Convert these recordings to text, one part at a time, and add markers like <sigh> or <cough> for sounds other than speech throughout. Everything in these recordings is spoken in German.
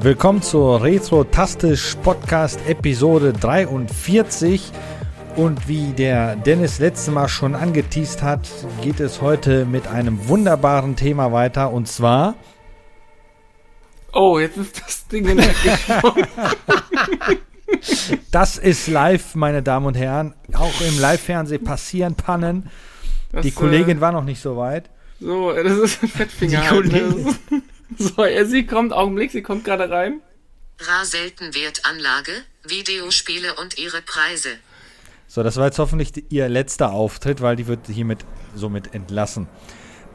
Willkommen zur Retro-Tastisch Podcast Episode 43. Und wie der Dennis letztes Mal schon angeteased hat, geht es heute mit einem wunderbaren Thema weiter und zwar. Oh, jetzt ist das Ding in der <laughs> Das ist live, meine Damen und Herren. Auch im Live-Fernsehen passieren Pannen. Das, Die Kollegin äh, war noch nicht so weit. So, das ist ein Fettfinger. Die halt, <laughs> ne? So, sie kommt, Augenblick, sie kommt gerade rein. Ra Seltenwertanlage, Videospiele und ihre Preise. So, das war jetzt hoffentlich ihr letzter Auftritt, weil die wird hiermit somit entlassen.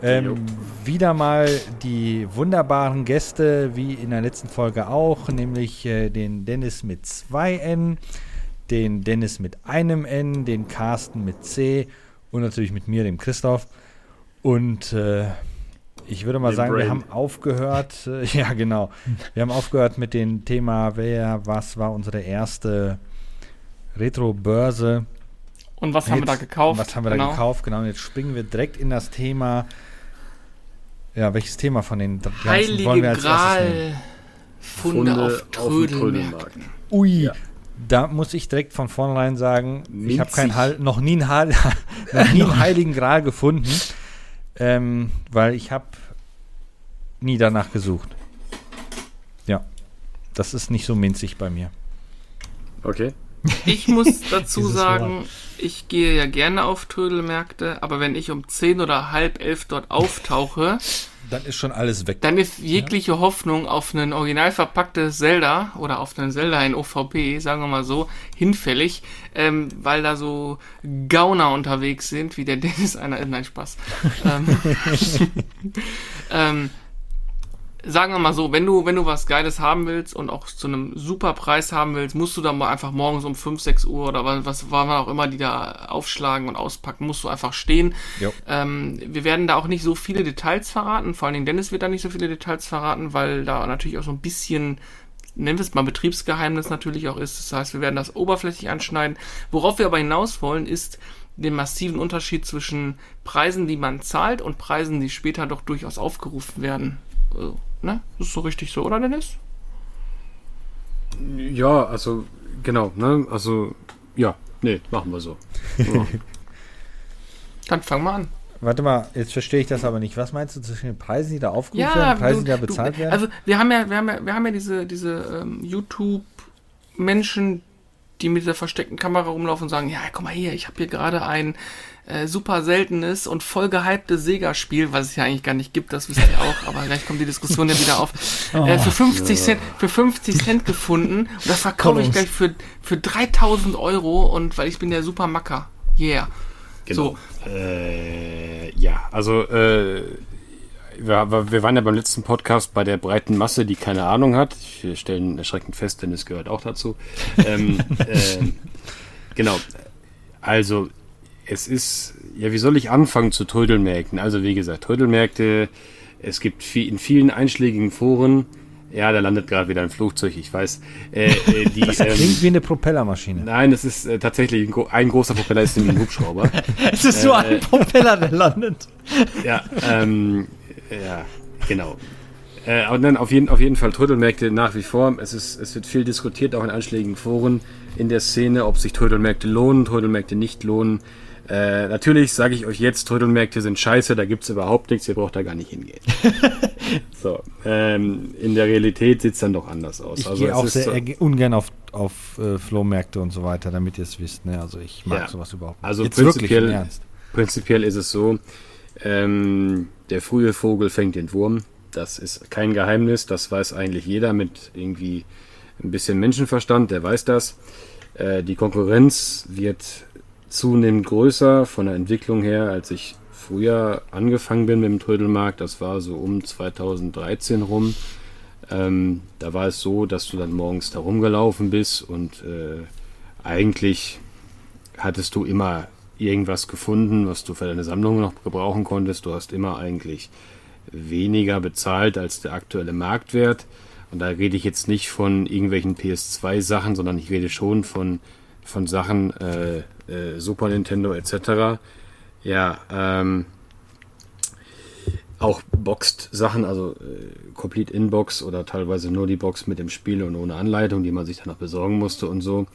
Ähm, wieder mal die wunderbaren Gäste, wie in der letzten Folge auch, nämlich äh, den Dennis mit zwei N, den Dennis mit einem N, den Carsten mit C und natürlich mit mir, dem Christoph. Und äh, ich würde mal den sagen, Brain. wir haben aufgehört, äh, <laughs> ja genau, wir haben aufgehört mit dem Thema, wer, was war unsere erste Retro-Börse. Und was haben wir da gekauft? Was haben wir genau. da gekauft, genau. Und jetzt springen wir direkt in das Thema. Ja, welches Thema von den ganzen Heilige wollen wir als Gral Funde, Funde auf Trödelmärkten. Ui, ja. Da muss ich direkt von vornherein sagen, Minzig. ich habe kein noch nie einen, noch nie einen Heiligen Gral gefunden, ähm, weil ich habe nie danach gesucht. Ja, das ist nicht so minzig bei mir. Okay. Ich muss <laughs> dazu sagen, ich gehe ja gerne auf Trödelmärkte, aber wenn ich um 10 oder halb elf dort auftauche, <laughs> dann ist schon alles weg. Dann ist jegliche ja. Hoffnung auf ein original verpacktes Zelda oder auf einen Zelda in OVP, sagen wir mal so, hinfällig, ähm, weil da so Gauner unterwegs sind, wie der <laughs> Dennis einer. Nein, Spaß. ähm, <laughs> ähm, sagen wir mal so, wenn du, wenn du was Geiles haben willst und auch zu einem super Preis haben willst, musst du dann mal einfach morgens um 5, 6 Uhr oder was, was war man auch immer, die da aufschlagen und auspacken, musst du einfach stehen. Ähm, wir werden da auch nicht so viele Details verraten, vor allen Dingen Dennis wird da nicht so viele Details verraten, weil da natürlich auch so ein bisschen nennen wir es mal Betriebsgeheimnis natürlich auch ist. Das heißt, wir werden das oberflächlich anschneiden. Worauf wir aber hinaus wollen, ist den massiven Unterschied zwischen Preisen, die man zahlt und Preisen, die später doch durchaus aufgerufen werden. Also, Ne? Das ist so richtig so, oder Dennis? Ja, also genau, ne? Also ja, nee, machen wir so. Ja. <laughs> Dann fangen wir an. Warte mal, jetzt verstehe ich das aber nicht. Was meinst du zwischen den Preisen, die da aufgerufen ja, werden, Preisen, du, die da bezahlt du, werden? Also wir haben ja, wir haben ja, wir haben ja diese, diese ähm, YouTube-Menschen, die mit der versteckten Kamera rumlaufen und sagen, ja, guck mal hier, ich habe hier gerade ein äh, super seltenes und voll gehyptes Sega-Spiel, was es ja eigentlich gar nicht gibt, das wisst ihr auch, aber gleich kommt die Diskussion ja wieder auf, <laughs> oh, äh, für 50 ja. Cent, für 50 Cent gefunden und das verkaufe ich gleich für, für 3000 Euro und weil ich bin der super Macker. Yeah. Genau. So. Äh, ja, also äh, wir, wir, waren ja beim letzten Podcast bei der breiten Masse, die keine Ahnung hat. Wir stellen erschreckend fest, denn es gehört auch dazu. ähm, <laughs> äh, genau. Also es ist, ja, wie soll ich anfangen zu Trödelmärkten? Also wie gesagt, Trödelmärkte, es gibt viel, in vielen einschlägigen Foren, ja, da landet gerade wieder ein Flugzeug, ich weiß. Äh, äh, <laughs> die, das klingt ähm, wie eine Propellermaschine. Nein, es ist äh, tatsächlich ein, ein, großer Propeller, ist nämlich ein Hubschrauber. <laughs> es ist so ein äh, Propeller, der landet. <laughs> Ja, ähm, ja, genau. Äh, und dann auf jeden, auf jeden Fall Trödelmärkte nach wie vor. Es, ist, es wird viel diskutiert, auch in einschlägigen Foren in der Szene, ob sich Trödelmärkte lohnen, Trödelmärkte nicht lohnen. Äh, natürlich sage ich euch jetzt, Trödelmärkte sind scheiße, da gibt es überhaupt nichts, ihr braucht da gar nicht hingehen. <laughs> so, ähm, in der Realität sieht es dann doch anders aus. Ich also gehe auch sehr so, ungern auf, auf äh, Flohmärkte und so weiter, damit ihr es wisst. Ne? Also ich mag ja. sowas überhaupt nicht. Also jetzt prinzipiell, prinzipiell ist es so, ähm, der frühe Vogel fängt den Wurm. Das ist kein Geheimnis, das weiß eigentlich jeder mit irgendwie ein bisschen Menschenverstand, der weiß das. Äh, die Konkurrenz wird zunehmend größer von der Entwicklung her, als ich früher angefangen bin mit dem Trödelmarkt. Das war so um 2013 rum. Ähm, da war es so, dass du dann morgens da rumgelaufen bist und äh, eigentlich hattest du immer irgendwas gefunden, was du für deine Sammlung noch gebrauchen konntest. Du hast immer eigentlich weniger bezahlt als der aktuelle Marktwert. Und da rede ich jetzt nicht von irgendwelchen PS2-Sachen, sondern ich rede schon von, von Sachen, äh, äh, Super Nintendo etc. Ja, ähm, auch Boxed-Sachen, also äh, Complete Inbox oder teilweise nur die Box mit dem Spiel und ohne Anleitung, die man sich dann noch besorgen musste und so.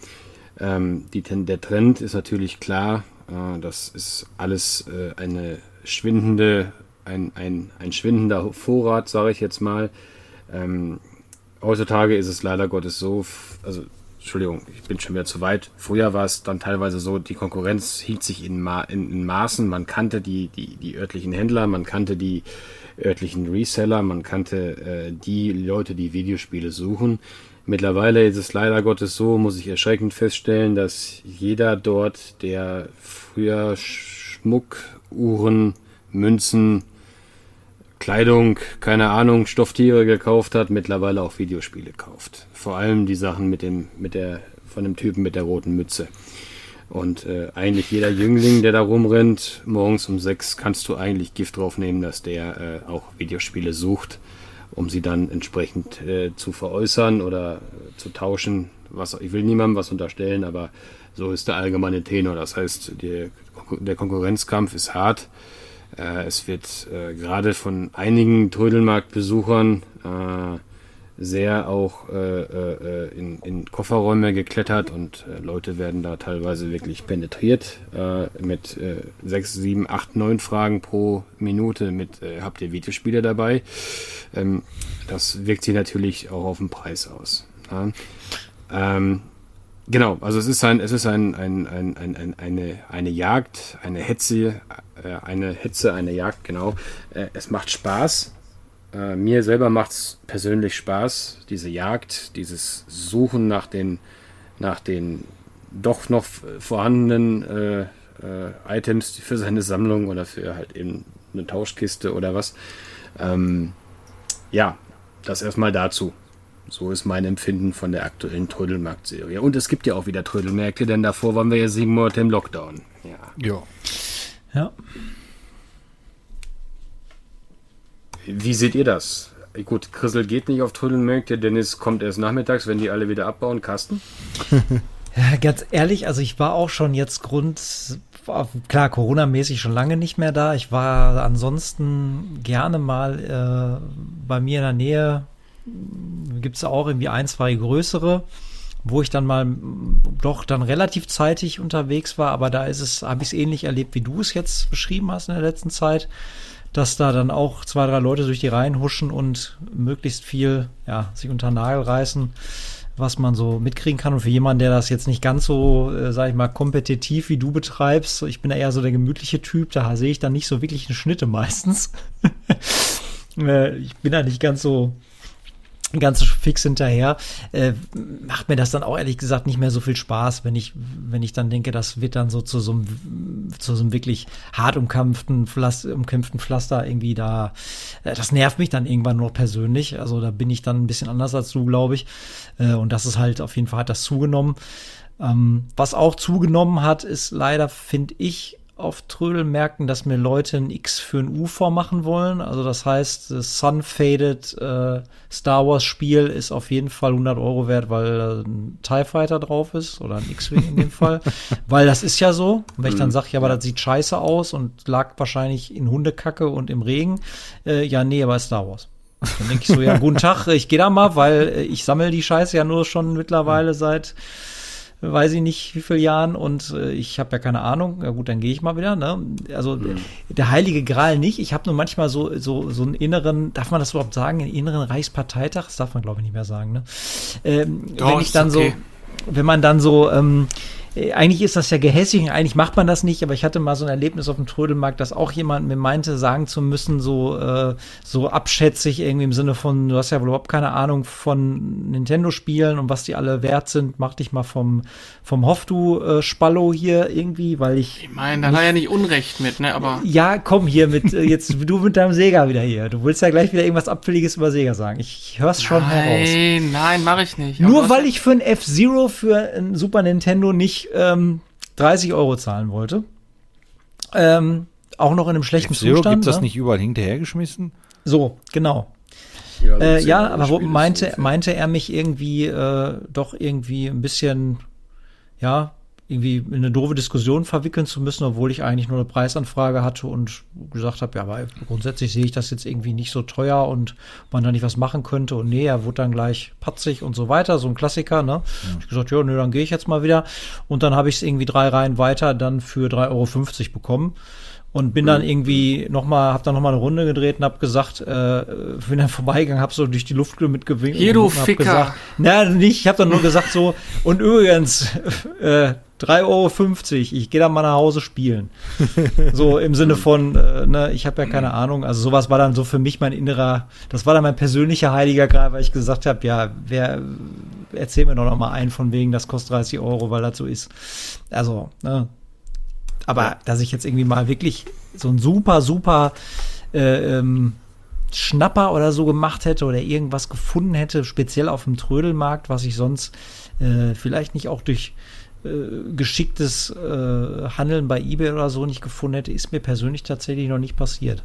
Ähm, die, der Trend ist natürlich klar, äh, das ist alles äh, eine schwindende, ein, ein, ein schwindender Vorrat, sage ich jetzt mal. Ähm, heutzutage ist es leider Gottes so, also Entschuldigung, ich bin schon wieder zu weit. Früher war es dann teilweise so, die Konkurrenz hielt sich in, Ma in, in Maßen. Man kannte die, die, die örtlichen Händler, man kannte die örtlichen Reseller, man kannte äh, die Leute, die Videospiele suchen. Mittlerweile ist es leider Gottes so, muss ich erschreckend feststellen, dass jeder dort, der früher Schmuck, Uhren, Münzen, Kleidung, keine Ahnung, Stofftiere gekauft hat, mittlerweile auch Videospiele kauft. Vor allem die Sachen mit dem, mit der, von dem Typen mit der roten Mütze. Und äh, eigentlich jeder Jüngling, der da rumrennt, morgens um sechs kannst du eigentlich Gift draufnehmen, dass der äh, auch Videospiele sucht, um sie dann entsprechend äh, zu veräußern oder äh, zu tauschen. Was, ich will niemandem was unterstellen, aber so ist der allgemeine Tenor. Das heißt, die, der Konkurrenzkampf ist hart. Äh, es wird äh, gerade von einigen Trödelmarktbesuchern äh, sehr auch äh, äh, in, in, Kofferräume geklettert und äh, Leute werden da teilweise wirklich penetriert mit sechs, sieben, acht, neun Fragen pro Minute mit habt ihr Videospiele dabei. Ähm, das wirkt sich natürlich auch auf den Preis aus. Ja? Ähm, Genau, also es ist ein, es ist ein, ein, ein, ein, eine, eine Jagd, eine Hetze, äh, eine Hetze, eine Jagd, genau. Äh, es macht Spaß. Äh, mir selber macht es persönlich Spaß, diese Jagd, dieses Suchen nach den, nach den doch noch vorhandenen äh, äh, Items für seine Sammlung oder für halt eben eine Tauschkiste oder was. Ähm, ja, das erstmal dazu. So ist mein Empfinden von der aktuellen Trödelmarkt-Serie. Und es gibt ja auch wieder Trödelmärkte, denn davor waren wir ja sieben Monate im Lockdown. Ja. Jo. Ja. Wie seht ihr das? Gut, Chrisel geht nicht auf Trödelmärkte, Dennis kommt erst nachmittags, wenn die alle wieder abbauen. Carsten? <laughs> ja, ganz ehrlich, also ich war auch schon jetzt Grund, klar, Corona-mäßig schon lange nicht mehr da. Ich war ansonsten gerne mal äh, bei mir in der Nähe gibt es auch irgendwie ein, zwei größere, wo ich dann mal doch dann relativ zeitig unterwegs war, aber da ist es, habe ich es ähnlich erlebt, wie du es jetzt beschrieben hast in der letzten Zeit, dass da dann auch zwei, drei Leute durch die Reihen huschen und möglichst viel, ja, sich unter Nagel reißen, was man so mitkriegen kann. Und für jemanden, der das jetzt nicht ganz so, äh, sag ich mal, kompetitiv wie du betreibst, ich bin da eher so der gemütliche Typ, da sehe ich dann nicht so wirklich eine Schnitte meistens. <laughs> Äh, ich bin da nicht ganz so ganz fix hinterher, äh, macht mir das dann auch ehrlich gesagt nicht mehr so viel Spaß, wenn ich, wenn ich dann denke, das wird dann so zu so einem, zu so einem wirklich hart umkämpften, Pflaster, umkämpften Pflaster irgendwie da, äh, das nervt mich dann irgendwann nur persönlich, also da bin ich dann ein bisschen anders als du, glaube ich, äh, und das ist halt, auf jeden Fall hat das zugenommen. Ähm, was auch zugenommen hat, ist leider, finde ich, auf Trödelmärkten, dass mir Leute ein X für ein U vormachen wollen. Also das heißt, das Sun-Faded äh, Star Wars Spiel ist auf jeden Fall 100 Euro wert, weil ein TIE Fighter drauf ist oder ein X-Wing in dem Fall. <laughs> Weil das ist ja so. Und wenn ich dann mhm. sage, ja, aber das sieht scheiße aus und lag wahrscheinlich in Hundekacke und im Regen. Äh, ja, nee, aber ist Star Wars. Dann denke ich so, ja, guten Tag, ich gehe da mal, weil äh, ich sammle die Scheiße ja nur schon mittlerweile seit weiß ich nicht wie viele Jahren und äh, ich habe ja keine Ahnung. Ja gut, dann gehe ich mal wieder. Ne? Also mhm. der heilige Gral nicht. Ich habe nur manchmal so so so einen inneren, darf man das überhaupt sagen, einen inneren Reichsparteitag? Das darf man glaube ich nicht mehr sagen. Ne? Ähm, Doch, wenn ich dann okay. so, wenn man dann so ähm, äh, eigentlich ist das ja gehässig, eigentlich macht man das nicht, aber ich hatte mal so ein Erlebnis auf dem Trödelmarkt, dass auch jemand mir meinte, sagen zu müssen, so, äh, so abschätzig irgendwie im Sinne von, du hast ja wohl überhaupt keine Ahnung von Nintendo-Spielen und was die alle wert sind, mach dich mal vom, vom Hoftu äh, Spallo hier irgendwie, weil ich. Ich meine, da er ja nicht Unrecht mit, ne, aber. Ja, komm hier mit, äh, jetzt du mit deinem Sega wieder hier. Du willst ja gleich wieder irgendwas Abfälliges über Sega sagen. Ich, ich hör's schon nein, heraus. Nein, nein, mach ich nicht. Nur weil ich für ein F-Zero für ein Super Nintendo nicht ähm, 30 Euro zahlen wollte. Ähm, auch noch in einem schlechten F-Zero Zustand. Gibt das ne? nicht überall hinterhergeschmissen? So, genau. Ja, äh, ja aber wo, meinte, meinte er mich irgendwie äh, doch irgendwie ein bisschen, ja, irgendwie in eine doofe Diskussion verwickeln zu müssen, obwohl ich eigentlich nur eine Preisanfrage hatte und gesagt habe, ja, aber grundsätzlich sehe ich das jetzt irgendwie nicht so teuer und man da nicht was machen könnte. Und nee, er wurde dann gleich patzig und so weiter, so ein Klassiker, ne? Ja. Ich gesagt, ja, nö, dann gehe ich jetzt mal wieder. Und dann habe ich es irgendwie drei Reihen weiter dann für 3,50 Euro bekommen und bin dann irgendwie noch mal, hab dann noch mal eine Runde gedreht und hab gesagt, äh, bin dann <laughs> vorbeigegangen, hab so durch die Luft mitgewinkt. Hier, du Ficker. Gesagt, na, nicht, ich hab dann nur gesagt so, und übrigens, <laughs> äh, 3,50 Euro, ich gehe dann mal nach Hause spielen. <laughs> so im Sinne von, äh, ne, ich habe ja keine Ahnung. Also sowas war dann so für mich mein innerer, das war dann mein persönlicher Heiliger Gral, weil ich gesagt habe, ja, wer, erzähl mir doch noch mal einen von wegen, das kostet 30 Euro, weil das so ist. Also, ne, aber ja. dass ich jetzt irgendwie mal wirklich so ein super, super äh, ähm, Schnapper oder so gemacht hätte oder irgendwas gefunden hätte, speziell auf dem Trödelmarkt, was ich sonst äh, vielleicht nicht auch durch äh, geschicktes äh, Handeln bei eBay oder so nicht gefunden hätte, ist mir persönlich tatsächlich noch nicht passiert.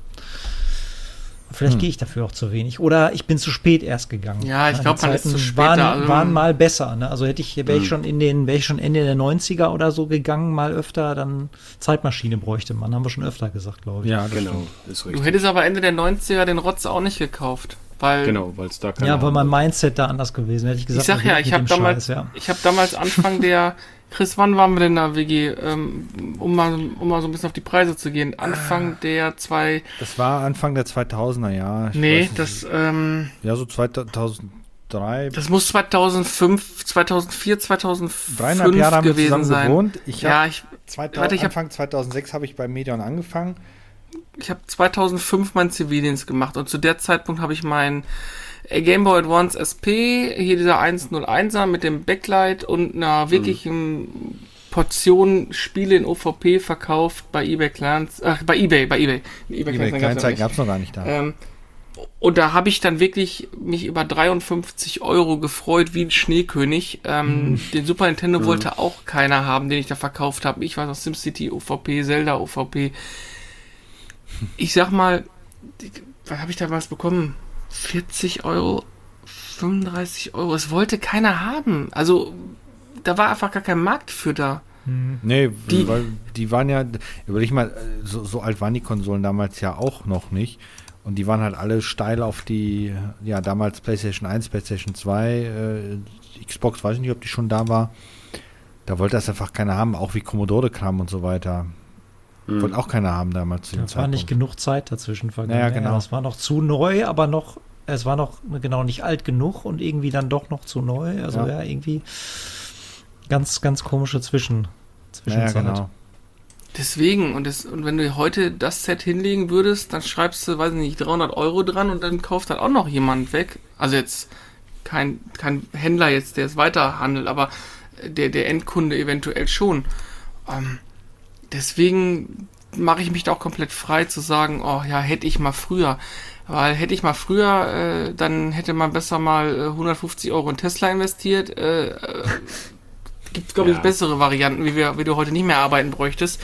Vielleicht hm. gehe ich dafür auch zu wenig. Oder ich bin zu spät erst gegangen. Ja, ich glaube, man ist zu spät. Waren, also waren mal besser. Ne? Also hätte ich, wäre ich hm. schon in den, wäre ich schon Ende der 90er oder so gegangen, mal öfter, dann Zeitmaschine bräuchte man. Haben wir schon öfter gesagt, glaube ich. Ja, genau. Du hättest aber Ende der 90er den Rotz auch nicht gekauft. Weil, genau, weil es da keine Ja, weil mein Mindset da anders gewesen hätte ich gesagt. Ich sag ja, ich habe damals, ja. ich habe damals Anfang der Chris, wann waren wir denn da, WG? Ähm, um, mal, um mal so ein bisschen auf die Preise zu gehen. Anfang der zwei. Das war Anfang der 2000er, ja. Ich nee, das. Ähm, ja, so 2003. Das muss 2005, 2004, 2005 Dreieinhalb Jahre haben gewesen wir sein. gewohnt. Ich ja, ich. 2000, warte, ich Anfang hab, 2006 habe ich bei Medion angefangen. Ich habe 2005 mein Zivildienst gemacht und zu der Zeitpunkt habe ich mein äh, Game Boy Advance SP, hier dieser 101er mit dem Backlight und einer wirklichen mhm. Portion Spiele in OVP verkauft bei eBay Clans, ach, bei eBay, bei eBay. eBay, eBay Kleinanzeigen gab es noch gar nicht da. Ähm, und da habe ich dann wirklich mich über 53 Euro gefreut wie ein Schneekönig. Ähm, mhm. <laughs> Den Super Nintendo mhm. wollte auch keiner haben, den ich da verkauft habe. Ich war noch SimCity OVP, Zelda OVP. Ich sag mal, was habe ich da was bekommen? 40 Euro, 35 Euro. Es wollte keiner haben. Also da war einfach gar kein Markt für da. Hm. Nee, die, weil die waren ja, überleg mal, so, so, alt waren die Konsolen damals ja auch noch nicht. Und die waren halt alle steil auf die, ja, damals PlayStation 1, PlayStation 2, äh, Xbox, weiß ich nicht, ob die schon da war. Da wollte das einfach keiner haben, auch wie Commodore-Kram und so weiter. Mhm. Wollte auch keiner haben damals. Zu da war nicht genug Zeit dazwischen vergangen. Ja, genau. Es war noch zu neu, aber noch, es war noch genau nicht alt genug und irgendwie dann doch noch zu neu. Also ja, ja irgendwie ganz, ganz komische Zwischen, Zwischenzeit. Ja, genau. Deswegen, und, das, und wenn du heute das Set hinlegen würdest, dann schreibst du, weiß ich nicht, 300 Euro dran und dann kauft dann auch noch jemand weg. Also jetzt kein, kein Händler jetzt, der es weiterhandelt, aber der, der Endkunde eventuell schon. Ähm, deswegen mache ich mich da auch komplett frei zu sagen, oh ja, hätte ich mal früher. Weil hätte ich mal früher, äh, dann hätte man besser mal äh, 150 Euro in Tesla investiert. Äh, äh, Gibt, glaube ja. ich, bessere Varianten, wie, wir, wie du heute nicht mehr arbeiten bräuchtest.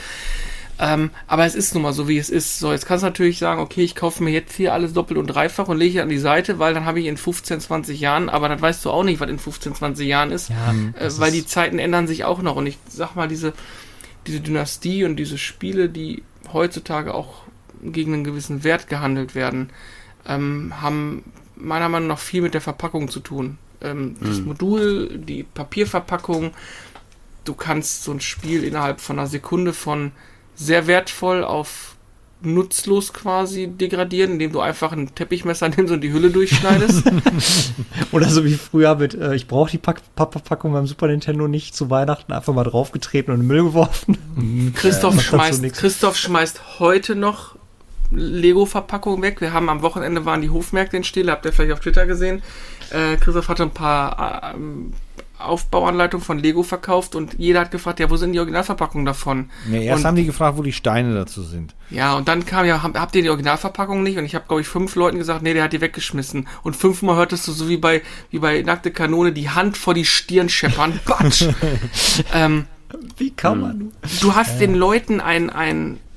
Ähm, aber es ist nun mal so, wie es ist. So, jetzt kannst du natürlich sagen, okay, ich kaufe mir jetzt hier alles doppelt und dreifach und lege an die Seite, weil dann habe ich in 15, 20 Jahren, aber das weißt du auch nicht, was in 15, 20 Jahren ist, ja, äh, weil die Zeiten ändern sich auch noch. Und ich sag mal, diese, diese Dynastie und diese Spiele, die heutzutage auch gegen einen gewissen Wert gehandelt werden, ähm, haben meiner Meinung nach viel mit der Verpackung zu tun. Ähm, mhm. Das Modul, die Papierverpackung, du kannst so ein Spiel innerhalb von einer Sekunde von sehr wertvoll auf nutzlos quasi degradieren, indem du einfach ein Teppichmesser <laughs> nimmst und die Hülle durchschneidest. <laughs> Oder so wie früher mit, äh, ich brauche die Packpackung beim Super Nintendo nicht zu Weihnachten, einfach mal draufgetreten und in den Müll geworfen. Mhm. <laughs> Christoph, äh, schmeißt, Christoph schmeißt heute noch Lego-Verpackungen weg. Wir haben am Wochenende waren die Hofmärkte in Stille, habt ihr vielleicht auf Twitter gesehen. Äh, Christoph hatte ein paar äh, Aufbauanleitung von Lego verkauft und jeder hat gefragt, ja, wo sind die Originalverpackungen davon? Nee, erst und, haben die gefragt, wo die Steine dazu sind. Ja, und dann kam ja, habt ihr die Originalverpackung nicht? Und ich habe, glaube ich, fünf Leuten gesagt, nee, der hat die weggeschmissen. Und fünfmal hörtest du so wie bei, wie bei Nackte Kanone die Hand vor die Stirn scheppern. <laughs> Batsch! ähm, wie kann man? Du hast ja. den Leuten ein, ein äh,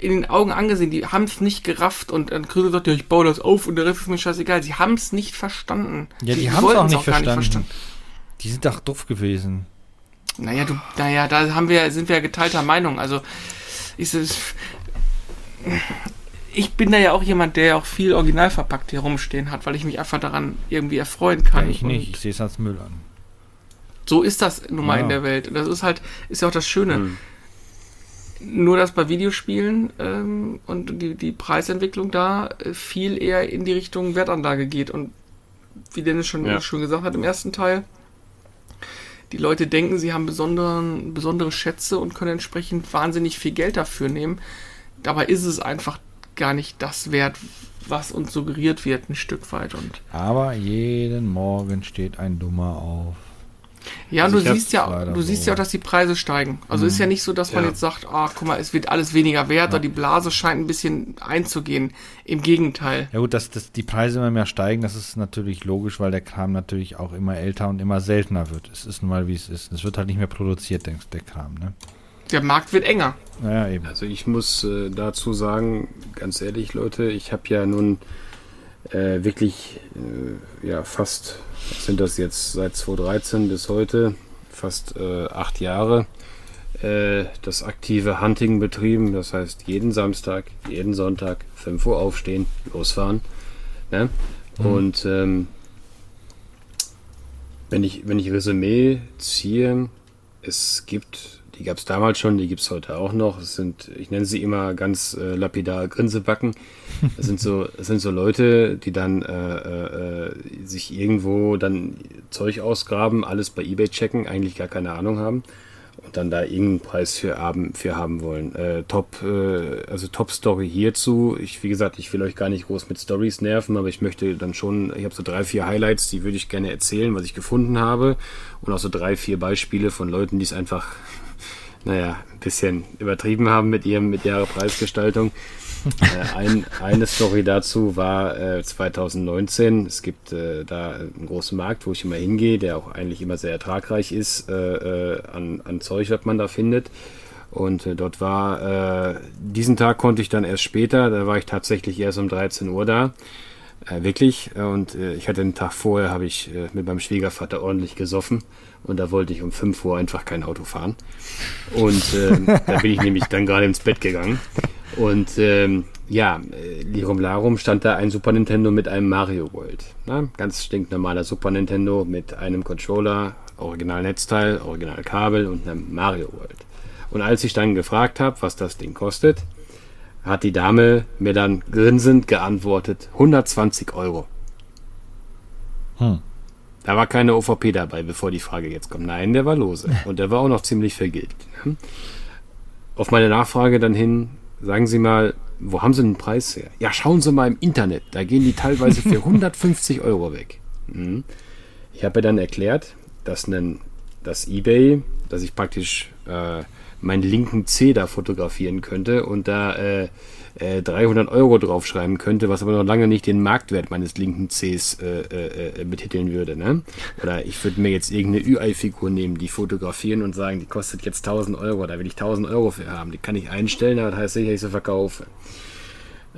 in den Augen angesehen, die haben es nicht gerafft und dann Krüger sagt, ja, ich baue das auf und der Rest ist mir scheißegal. Sie haben es nicht verstanden. Ja, die, die haben es auch, nicht, auch verstanden. nicht verstanden. Die sind doch doof gewesen. Naja, du, naja, da haben wir, sind wir geteilter Meinung. Also, es, ich bin da ja auch jemand, der ja auch viel original verpackt hier rumstehen hat, weil ich mich einfach daran irgendwie erfreuen kann. Ja, ich nicht, ich sehe es als Müll an. So ist das nun mal Ja. in der Welt. Und das ist halt, ist ja auch das Schöne. Hm. Nur dass bei Videospielen ähm, und die, die Preisentwicklung da äh, viel eher in die Richtung Wertanlage geht. Und wie Dennis schon Ja. schon gesagt hat im ersten Teil, die Leute denken, sie haben besonderen, besondere Schätze und können entsprechend wahnsinnig viel Geld dafür nehmen. Dabei ist es einfach gar nicht das wert, was uns suggeriert wird, ein Stück weit. Und Aber jeden Morgen steht ein Dummer auf. Ja, Also du siehst ja, du siehst so. ja auch, dass die Preise steigen. Also ist ja nicht so, dass man Ja. jetzt sagt, ah, guck mal, es wird alles weniger wert oder die Blase scheint ein bisschen einzugehen. Im Gegenteil. Ja gut, dass, dass die Preise immer mehr steigen, das ist natürlich logisch, weil der Kram natürlich auch immer älter und immer seltener wird. Es ist nun mal, wie es ist. Es wird halt nicht mehr produziert, der, der Kram, ne? Der Markt wird enger. Naja, eben. Also ich muss äh, dazu sagen, ganz ehrlich, Leute, ich habe ja nun äh, wirklich äh, ja fast, sind das jetzt seit 2013 bis heute, fast äh, acht Jahre äh, das aktive Hunting betrieben. Das heißt, jeden Samstag, jeden Sonntag, 5 Uhr aufstehen, losfahren. Ne? Und ähm, wenn ich, wenn ich Resümee ziehe, es gibt, die gab es damals schon, die gibt es heute auch noch. Es sind, ich nenne sie immer ganz äh, lapidar Grinsebacken. Das sind so, das sind so Leute, die dann äh, äh, sich irgendwo dann Zeug ausgraben, alles bei eBay checken, eigentlich gar keine Ahnung haben und dann da irgendeinen Preis für haben, für haben wollen. Äh, top, äh, also Top Story hierzu. Ich, wie gesagt, ich will euch gar nicht groß mit Stories nerven, aber ich möchte dann schon, ich habe so drei, vier Highlights, die würde ich gerne erzählen, was ich gefunden habe. Und auch so drei, vier Beispiele von Leuten, die es einfach, <laughs> naja, ein bisschen übertrieben haben mit ihrem, mit ihrer Preisgestaltung. Äh, ein, eine Story dazu war äh, 2019. Es gibt äh, da einen großen Markt, wo ich immer hingehe, der auch eigentlich immer sehr ertragreich ist äh, äh, an, an Zeug, was man da findet. Und äh, dort war, äh, diesen Tag konnte ich dann erst später, da war ich tatsächlich erst um 13 Uhr da. Äh, wirklich. Äh, Und äh, ich hatte den Tag vorher, habe ich äh, mit meinem Schwiegervater ordentlich gesoffen. Und da wollte ich um 5 Uhr einfach kein Auto fahren. Und ähm, da bin ich nämlich dann gerade ins Bett gegangen. Und ähm, ja, äh, Lirum Larum stand da ein Super Nintendo mit einem Mario World. Na, ganz stinknormaler Super Nintendo mit einem Controller, Original Netzteil, Original Kabel und einem Mario World. Und als ich dann gefragt habe, was das Ding kostet, hat die Dame mir dann grinsend geantwortet, 120 Euro. Hm. Da war keine OVP dabei, bevor die Frage jetzt kommt. Nein, der war lose. <laughs> Und der war auch noch ziemlich vergilbt. ne? Auf meine Nachfrage dann hin, sagen Sie mal, wo haben Sie den Preis her? Ja, schauen Sie mal im Internet. Da gehen die teilweise für <laughs> 150 Euro weg. Mhm. Ich habe dann erklärt, dass, ein, dass eBay, dass ich praktisch äh, meinen linken C da fotografieren könnte und da äh, äh, 300 Euro draufschreiben könnte, was aber noch lange nicht den Marktwert meines linken Cs äh, äh, äh, betiteln würde. Ne? Oder ich würde mir jetzt irgendeine UI-Figur nehmen, die fotografieren und sagen, die kostet jetzt 1000 Euro, da will ich 1000 Euro für haben. Die kann ich einstellen, aber das heißt sicher, ich sie verkaufe.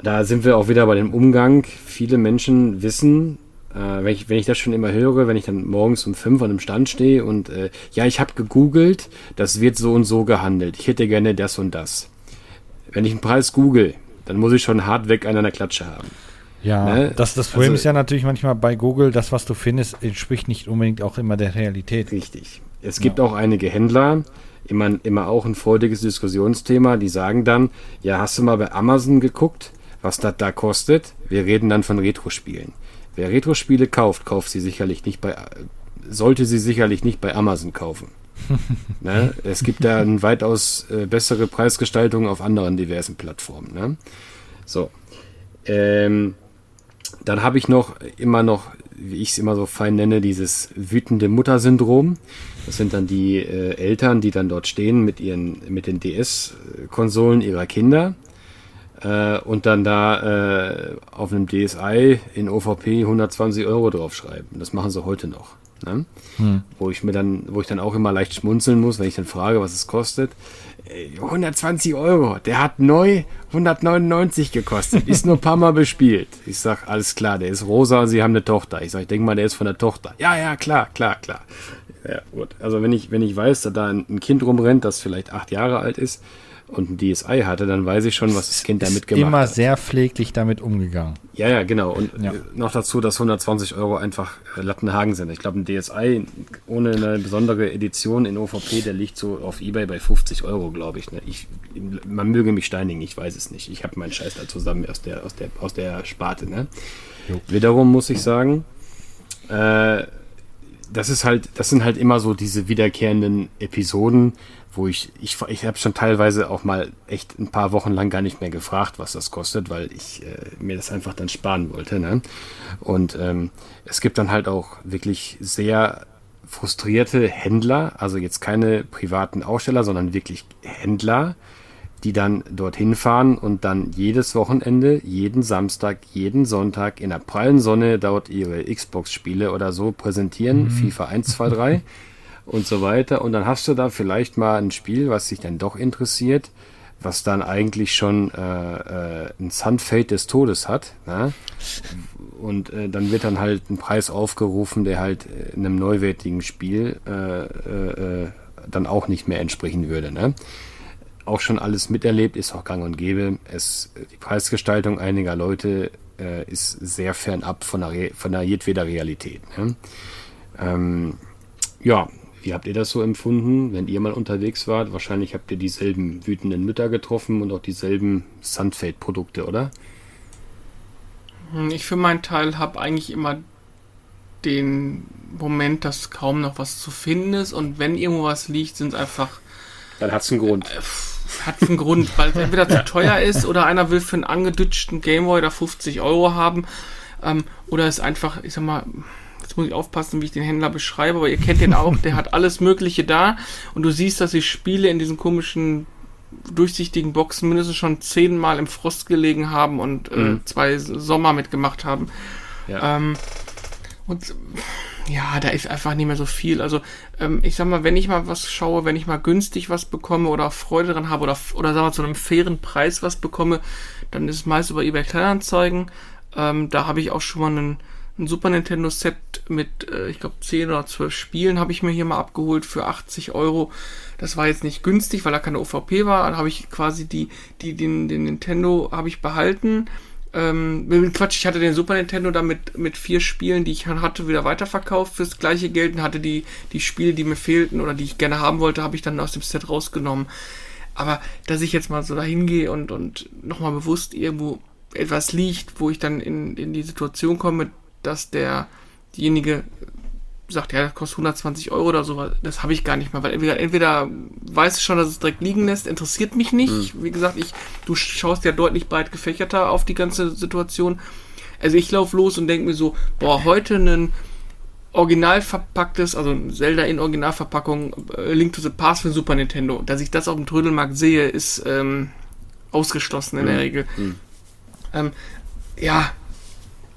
Da sind wir auch wieder bei dem Umgang. Viele Menschen wissen, äh, wenn, ich, wenn ich das schon immer höre, wenn ich dann morgens um fünf an einem Stand stehe und äh, ja, ich habe gegoogelt, das wird so und so gehandelt. Ich hätte gerne das und das. Wenn ich einen Preis google, dann muss ich schon hart weg an einer Klatsche haben. Ja, Ne? das, das Problem Also- ist ja natürlich manchmal bei Google, das, was du findest, entspricht nicht unbedingt auch immer der Realität. Richtig. Es gibt auch einige Händler, immer, immer auch ein freudiges Diskussionsthema, die sagen dann, ja, hast du mal bei Amazon geguckt, was das da kostet? Wir reden dann von Retro-Spielen. Wer Retro-Spiele kauft, kauft sie sicherlich nicht bei, sollte sie sicherlich nicht bei Amazon kaufen. <laughs> ne? Es gibt da eine weitaus äh, bessere Preisgestaltung auf anderen diversen Plattformen. Ne? So. Ähm, dann habe ich noch immer noch, wie ich es immer so fein nenne, dieses wütende Mutter-Syndrom. Das sind dann die äh, Eltern, die dann dort stehen mit ihren, mit den DS-Konsolen ihrer Kinder äh, und dann da äh, auf einem DSi in OVP 120 Euro draufschreiben. Das machen sie heute noch. Ne? Wo ich mir dann, wo ich dann auch immer leicht schmunzeln muss, wenn ich dann frage, was es kostet. Äh, 120 Euro, der hat neu 199 gekostet, ist nur ein paar Mal bespielt. Ich sag, alles klar, der ist rosa, sie haben eine Tochter. Ich sag, ich denke mal, der ist von der Tochter. Ja, ja, klar, klar, klar. Ja, gut. Also wenn ich, wenn ich weiß, dass da ein Kind rumrennt, das vielleicht acht Jahre alt ist und ein DSI hatte, dann weiß ich schon, was das Kind damit gemacht Immer hat. sehr pfleglich damit umgegangen. Ja, ja, genau. Und Ja. äh, noch dazu, dass 120 Euro einfach äh, Lattenhagen sind. Ich glaube, ein DSI ohne eine besondere Edition in OVP, der liegt so auf Ebay bei 50 Euro, glaube ich, ne? ich. Man möge mich steinigen, ich weiß es nicht. Ich habe meinen Scheiß da zusammen aus der, aus der, aus der Sparte. Ne? Wiederum muss ich sagen, äh, das ist halt, das sind halt immer so diese wiederkehrenden Episoden, wo ich, ich, ich habe schon teilweise auch mal echt ein paar Wochen lang gar nicht mehr gefragt, was das kostet, weil ich äh, mir das einfach dann sparen wollte. Ne? Und ähm, es gibt dann halt auch wirklich sehr frustrierte Händler, also jetzt keine privaten Aussteller, sondern wirklich Händler, die dann dorthin fahren und dann jedes Wochenende, jeden Samstag, jeden Sonntag in der prallen Sonne dort ihre Xbox-Spiele oder so präsentieren, FIFA 1, 2, 3 und so weiter. Und dann hast du da vielleicht mal ein Spiel, was dich dann doch interessiert, was dann eigentlich schon äh, äh, ein Sunfade des Todes hat. Ne? Und äh, dann wird dann halt ein Preis aufgerufen, der halt äh, einem neuwertigen Spiel äh, äh, äh, dann auch nicht mehr entsprechen würde. Ne? auch schon alles miterlebt, ist auch gang und gäbe. Es, die Preisgestaltung einiger Leute äh, ist sehr fernab von der, von der jedweder Realität. Ne? Ähm, ja, wie habt ihr das so empfunden, wenn ihr mal unterwegs wart? Wahrscheinlich habt ihr dieselben wütenden Mütter getroffen und auch dieselben Sunfade-Produkte, oder? Ich für meinen Teil habe eigentlich immer den Moment, dass kaum noch was zu finden ist und wenn irgendwo was liegt, sind es einfach Dann hat's einen Grund. hat einen Grund, weil es entweder zu <laughs> teuer ist oder einer will für einen angedütschten Gameboy da 50 Euro haben ähm, oder ist einfach, ich sag mal, jetzt muss ich aufpassen, wie ich den Händler beschreibe, aber ihr kennt den auch, der hat alles Mögliche da und du siehst, dass die Spiele in diesen komischen durchsichtigen Boxen mindestens schon zehnmal im Frost gelegen haben und äh, Mhm. zwei Sommer mitgemacht haben. Ja. Ähm, und ja, da ist einfach nicht mehr so viel. Also ähm, ich sag mal, wenn ich mal was schaue, wenn ich mal günstig was bekomme oder Freude dran habe oder, oder sagen wir zu einem fairen Preis was bekomme, dann ist es meist über eBay Kleinanzeigen. Ähm, da habe ich auch schon mal einen, ein Super Nintendo Set mit, äh, ich glaube, 10 oder 12 Spielen habe ich mir hier mal abgeholt für 80 Euro. Das war jetzt nicht günstig, weil da keine OVP war. Dann habe ich quasi die, die, den, den Nintendo habe ich behalten. Ähm, Quatsch, ich hatte den Super Nintendo da mit, mit vier Spielen, die ich hatte, wieder weiterverkauft fürs gleiche Geld und hatte die, die Spiele, die mir fehlten oder die ich gerne haben wollte, habe ich dann aus dem Set rausgenommen. Aber dass ich jetzt mal so dahin gehe und, und nochmal bewusst irgendwo etwas liegt, wo ich dann in, in die Situation komme, dass der diejenige sagt, ja, das kostet 120 Euro oder so, das habe ich gar nicht mehr, weil entweder, entweder weiß ich schon, dass es direkt liegen lässt, interessiert mich nicht. Wie gesagt, ich, du schaust ja deutlich breit gefächerter auf die ganze Situation. Also ich laufe los und denke mir so, boah, heute ein original verpacktes, also ein Zelda in Originalverpackung, äh, Link to the Past für Super Nintendo. Dass ich das auf dem Trödelmarkt sehe, ist ähm, ausgeschlossen in der Regel. Ähm, ja,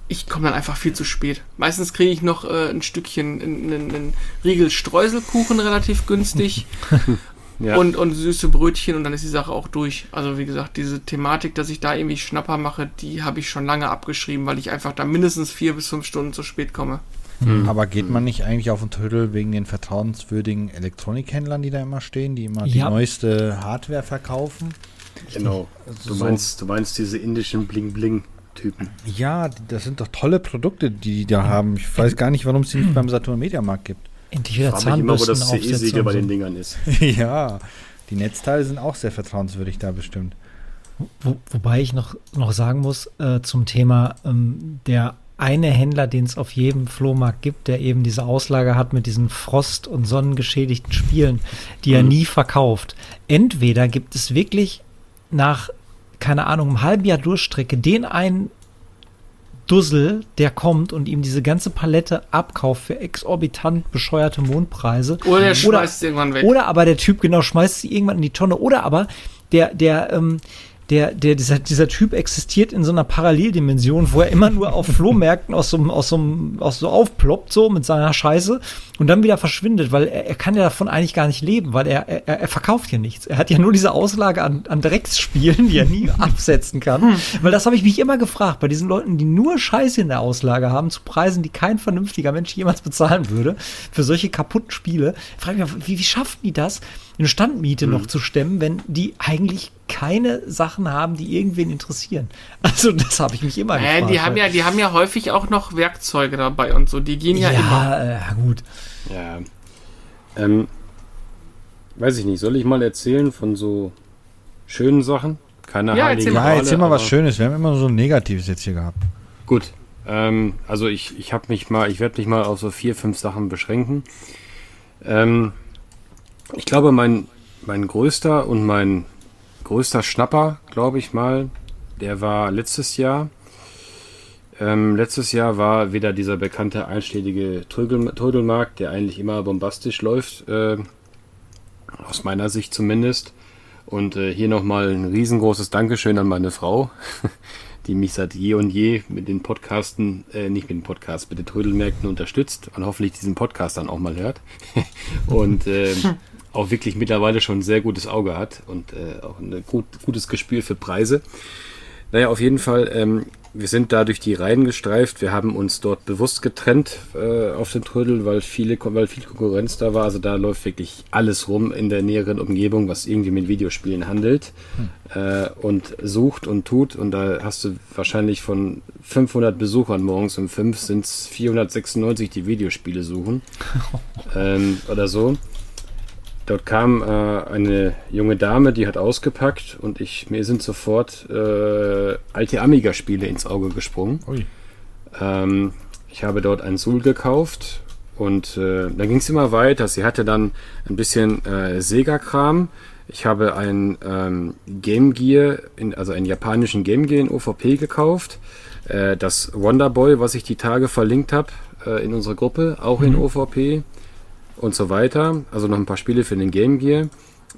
ich komme dann einfach viel zu spät. Meistens kriege ich noch äh, ein Stückchen, einen, einen Riegel Streuselkuchen relativ günstig <laughs> Ja. und, und süße Brötchen und dann ist die Sache auch durch. Also wie gesagt, diese Thematik, dass ich da irgendwie Schnapper mache, die habe ich schon lange abgeschrieben, weil ich einfach da mindestens vier bis fünf Stunden zu spät komme. Aber geht man nicht eigentlich auf den Trödel wegen den vertrauenswürdigen Elektronikhändlern, die da immer stehen, die immer die Ja. neueste Hardware verkaufen? Genau. Du So- meinst, du meinst diese indischen Bling-Bling-Typen. Ja, das sind doch tolle Produkte, die die da haben. Ich weiß gar nicht, warum es die nicht beim Saturn Mediamarkt gibt. Endlich wieder Frag mich immer, wo das CE-Siegel bei und den. Dingern ist. <laughs> ja, die Netzteile sind auch sehr vertrauenswürdig da bestimmt. Wo, wobei ich noch, noch sagen muss äh, zum Thema ähm, der eine Händler, den es auf jedem Flohmarkt gibt, der eben diese Auslage hat mit diesen Frost- und sonnengeschädigten Spielen, die er Mhm. nie verkauft. Entweder gibt es wirklich nach, keine Ahnung, einem halben Jahr Durchstrecke den einen Dussel, der kommt und ihm diese ganze Palette abkauft für exorbitant bescheuerte Mondpreise. Oder der Oder- schmeißt es irgendwann weg. Oder aber der Typ genau schmeißt sie irgendwann in die Tonne. Oder aber der, der, ähm, der, der, dieser, dieser Typ existiert in so einer Paralleldimension, wo er immer nur auf <laughs> Flohmärkten aus so, aus so, aus so aufploppt, so mit seiner Scheiße und dann wieder verschwindet, weil er, er kann ja davon eigentlich gar nicht leben, weil er, er, er verkauft ja nichts. Er hat ja nur diese Auslage an, an Drecksspielen, die er nie <laughs> absetzen kann. Weil das habe ich mich immer gefragt, bei diesen Leuten, die nur Scheiße in der Auslage haben, zu Preisen, die kein vernünftiger Mensch jemals bezahlen würde, für solche kaputten Spiele, frage ich mich, wie, wie schaffen die das, eine Standmiete mhm. noch zu stemmen, wenn die eigentlich keine Sachen haben, die irgendwen interessieren. <laughs> Also das habe ich mich immer äh, gefragt. Die haben ja, die haben ja häufig auch noch Werkzeuge dabei und so. Die gehen ja, ja immer. Ja, äh, gut. Ja. Ähm, weiß ich nicht. Soll ich mal erzählen von so schönen Sachen? Keine ja, erzähl mal, ja, erzähl mal was Schönes. Wir haben immer so ein Negatives jetzt hier gehabt. Gut. Ähm, also ich, ich habe mich mal, ich werde mich mal auf so vier, fünf Sachen beschränken. Ähm, ich glaube, mein, mein größter und mein größter Schnapper, glaube ich mal, der war letztes Jahr. Ähm, letztes Jahr war wieder dieser bekannte einschlägige Trödel, Trödelmarkt, der eigentlich immer bombastisch läuft, äh, aus meiner Sicht zumindest. Und äh, hier nochmal ein riesengroßes Dankeschön an meine Frau, <laughs> die mich seit je und je mit den Podcasten, äh, nicht mit den Podcasts, mit den Trödelmärkten unterstützt und hoffentlich diesen Podcast dann auch mal hört. <laughs> und äh, <laughs> auch wirklich mittlerweile schon ein sehr gutes Auge hat und äh, auch ein gut, gutes Gespür für Preise. Naja, auf jeden Fall, ähm, wir sind da durch die Reihen gestreift. Wir haben uns dort bewusst getrennt äh, auf den Trödel, weil, viele, weil viel Konkurrenz da war. Also da läuft wirklich alles rum in der näheren Umgebung, was irgendwie mit Videospielen handelt hm. äh, und sucht und tut. Und da hast du wahrscheinlich von 500 Besuchern morgens um 5 sind es 496, die Videospiele suchen <laughs> ähm, oder so. Dort kam äh, eine junge Dame, die hat ausgepackt und ich mir sind sofort äh, alte Amiga-Spiele ins Auge gesprungen. Ähm, ich habe dort ein Sul gekauft und äh, dann ging es immer weiter. Sie hatte dann ein bisschen äh, Sega-Kram. Ich habe ein ähm, Game Gear, in, also einen japanischen Game Gear in OVP gekauft. Äh, das Wonder Boy, was ich die Tage verlinkt habe äh, in unserer Gruppe, auch mhm. in OVP und so weiter. Also noch ein paar Spiele für den Game Gear.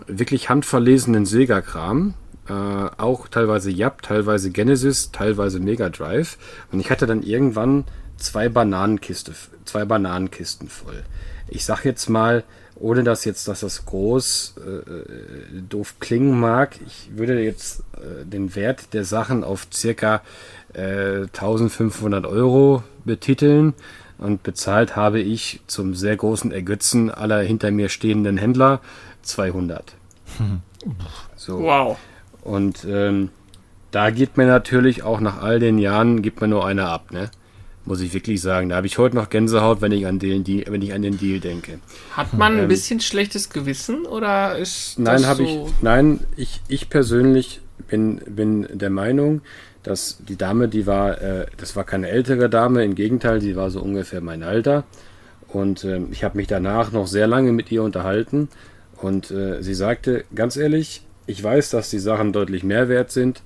Wirklich handverlesenen Sega-Kram. Äh, auch teilweise Yap, teilweise Genesis, teilweise Mega Drive. Und ich hatte dann irgendwann zwei Bananenkiste, zwei Bananenkisten voll. Ich sag jetzt mal, ohne dass jetzt, dass das groß äh, äh doof klingen mag, ich würde jetzt äh, den Wert der Sachen auf circa äh, 1500 Euro betiteln und bezahlt habe ich zum sehr großen Ergötzen aller hinter mir stehenden Händler 200. So. Wow. Und ähm, da geht mir natürlich auch nach all den Jahren, gibt mir nur einer ab, ne? Muss ich wirklich sagen. Da habe ich heute noch Gänsehaut, wenn ich an den, Deal, wenn ich an den Deal denke. Hat man ähm, ein bisschen schlechtes Gewissen oder ist nein, das so? Ich, nein, ich, ich persönlich bin, bin der Meinung, dass die Dame, die war, äh, das war keine ältere Dame, im Gegenteil, sie war so ungefähr mein Alter. Und äh, ich habe mich danach noch sehr lange mit ihr unterhalten. Und äh, sie sagte, ganz ehrlich, ich weiß, dass die Sachen deutlich mehr wert sind,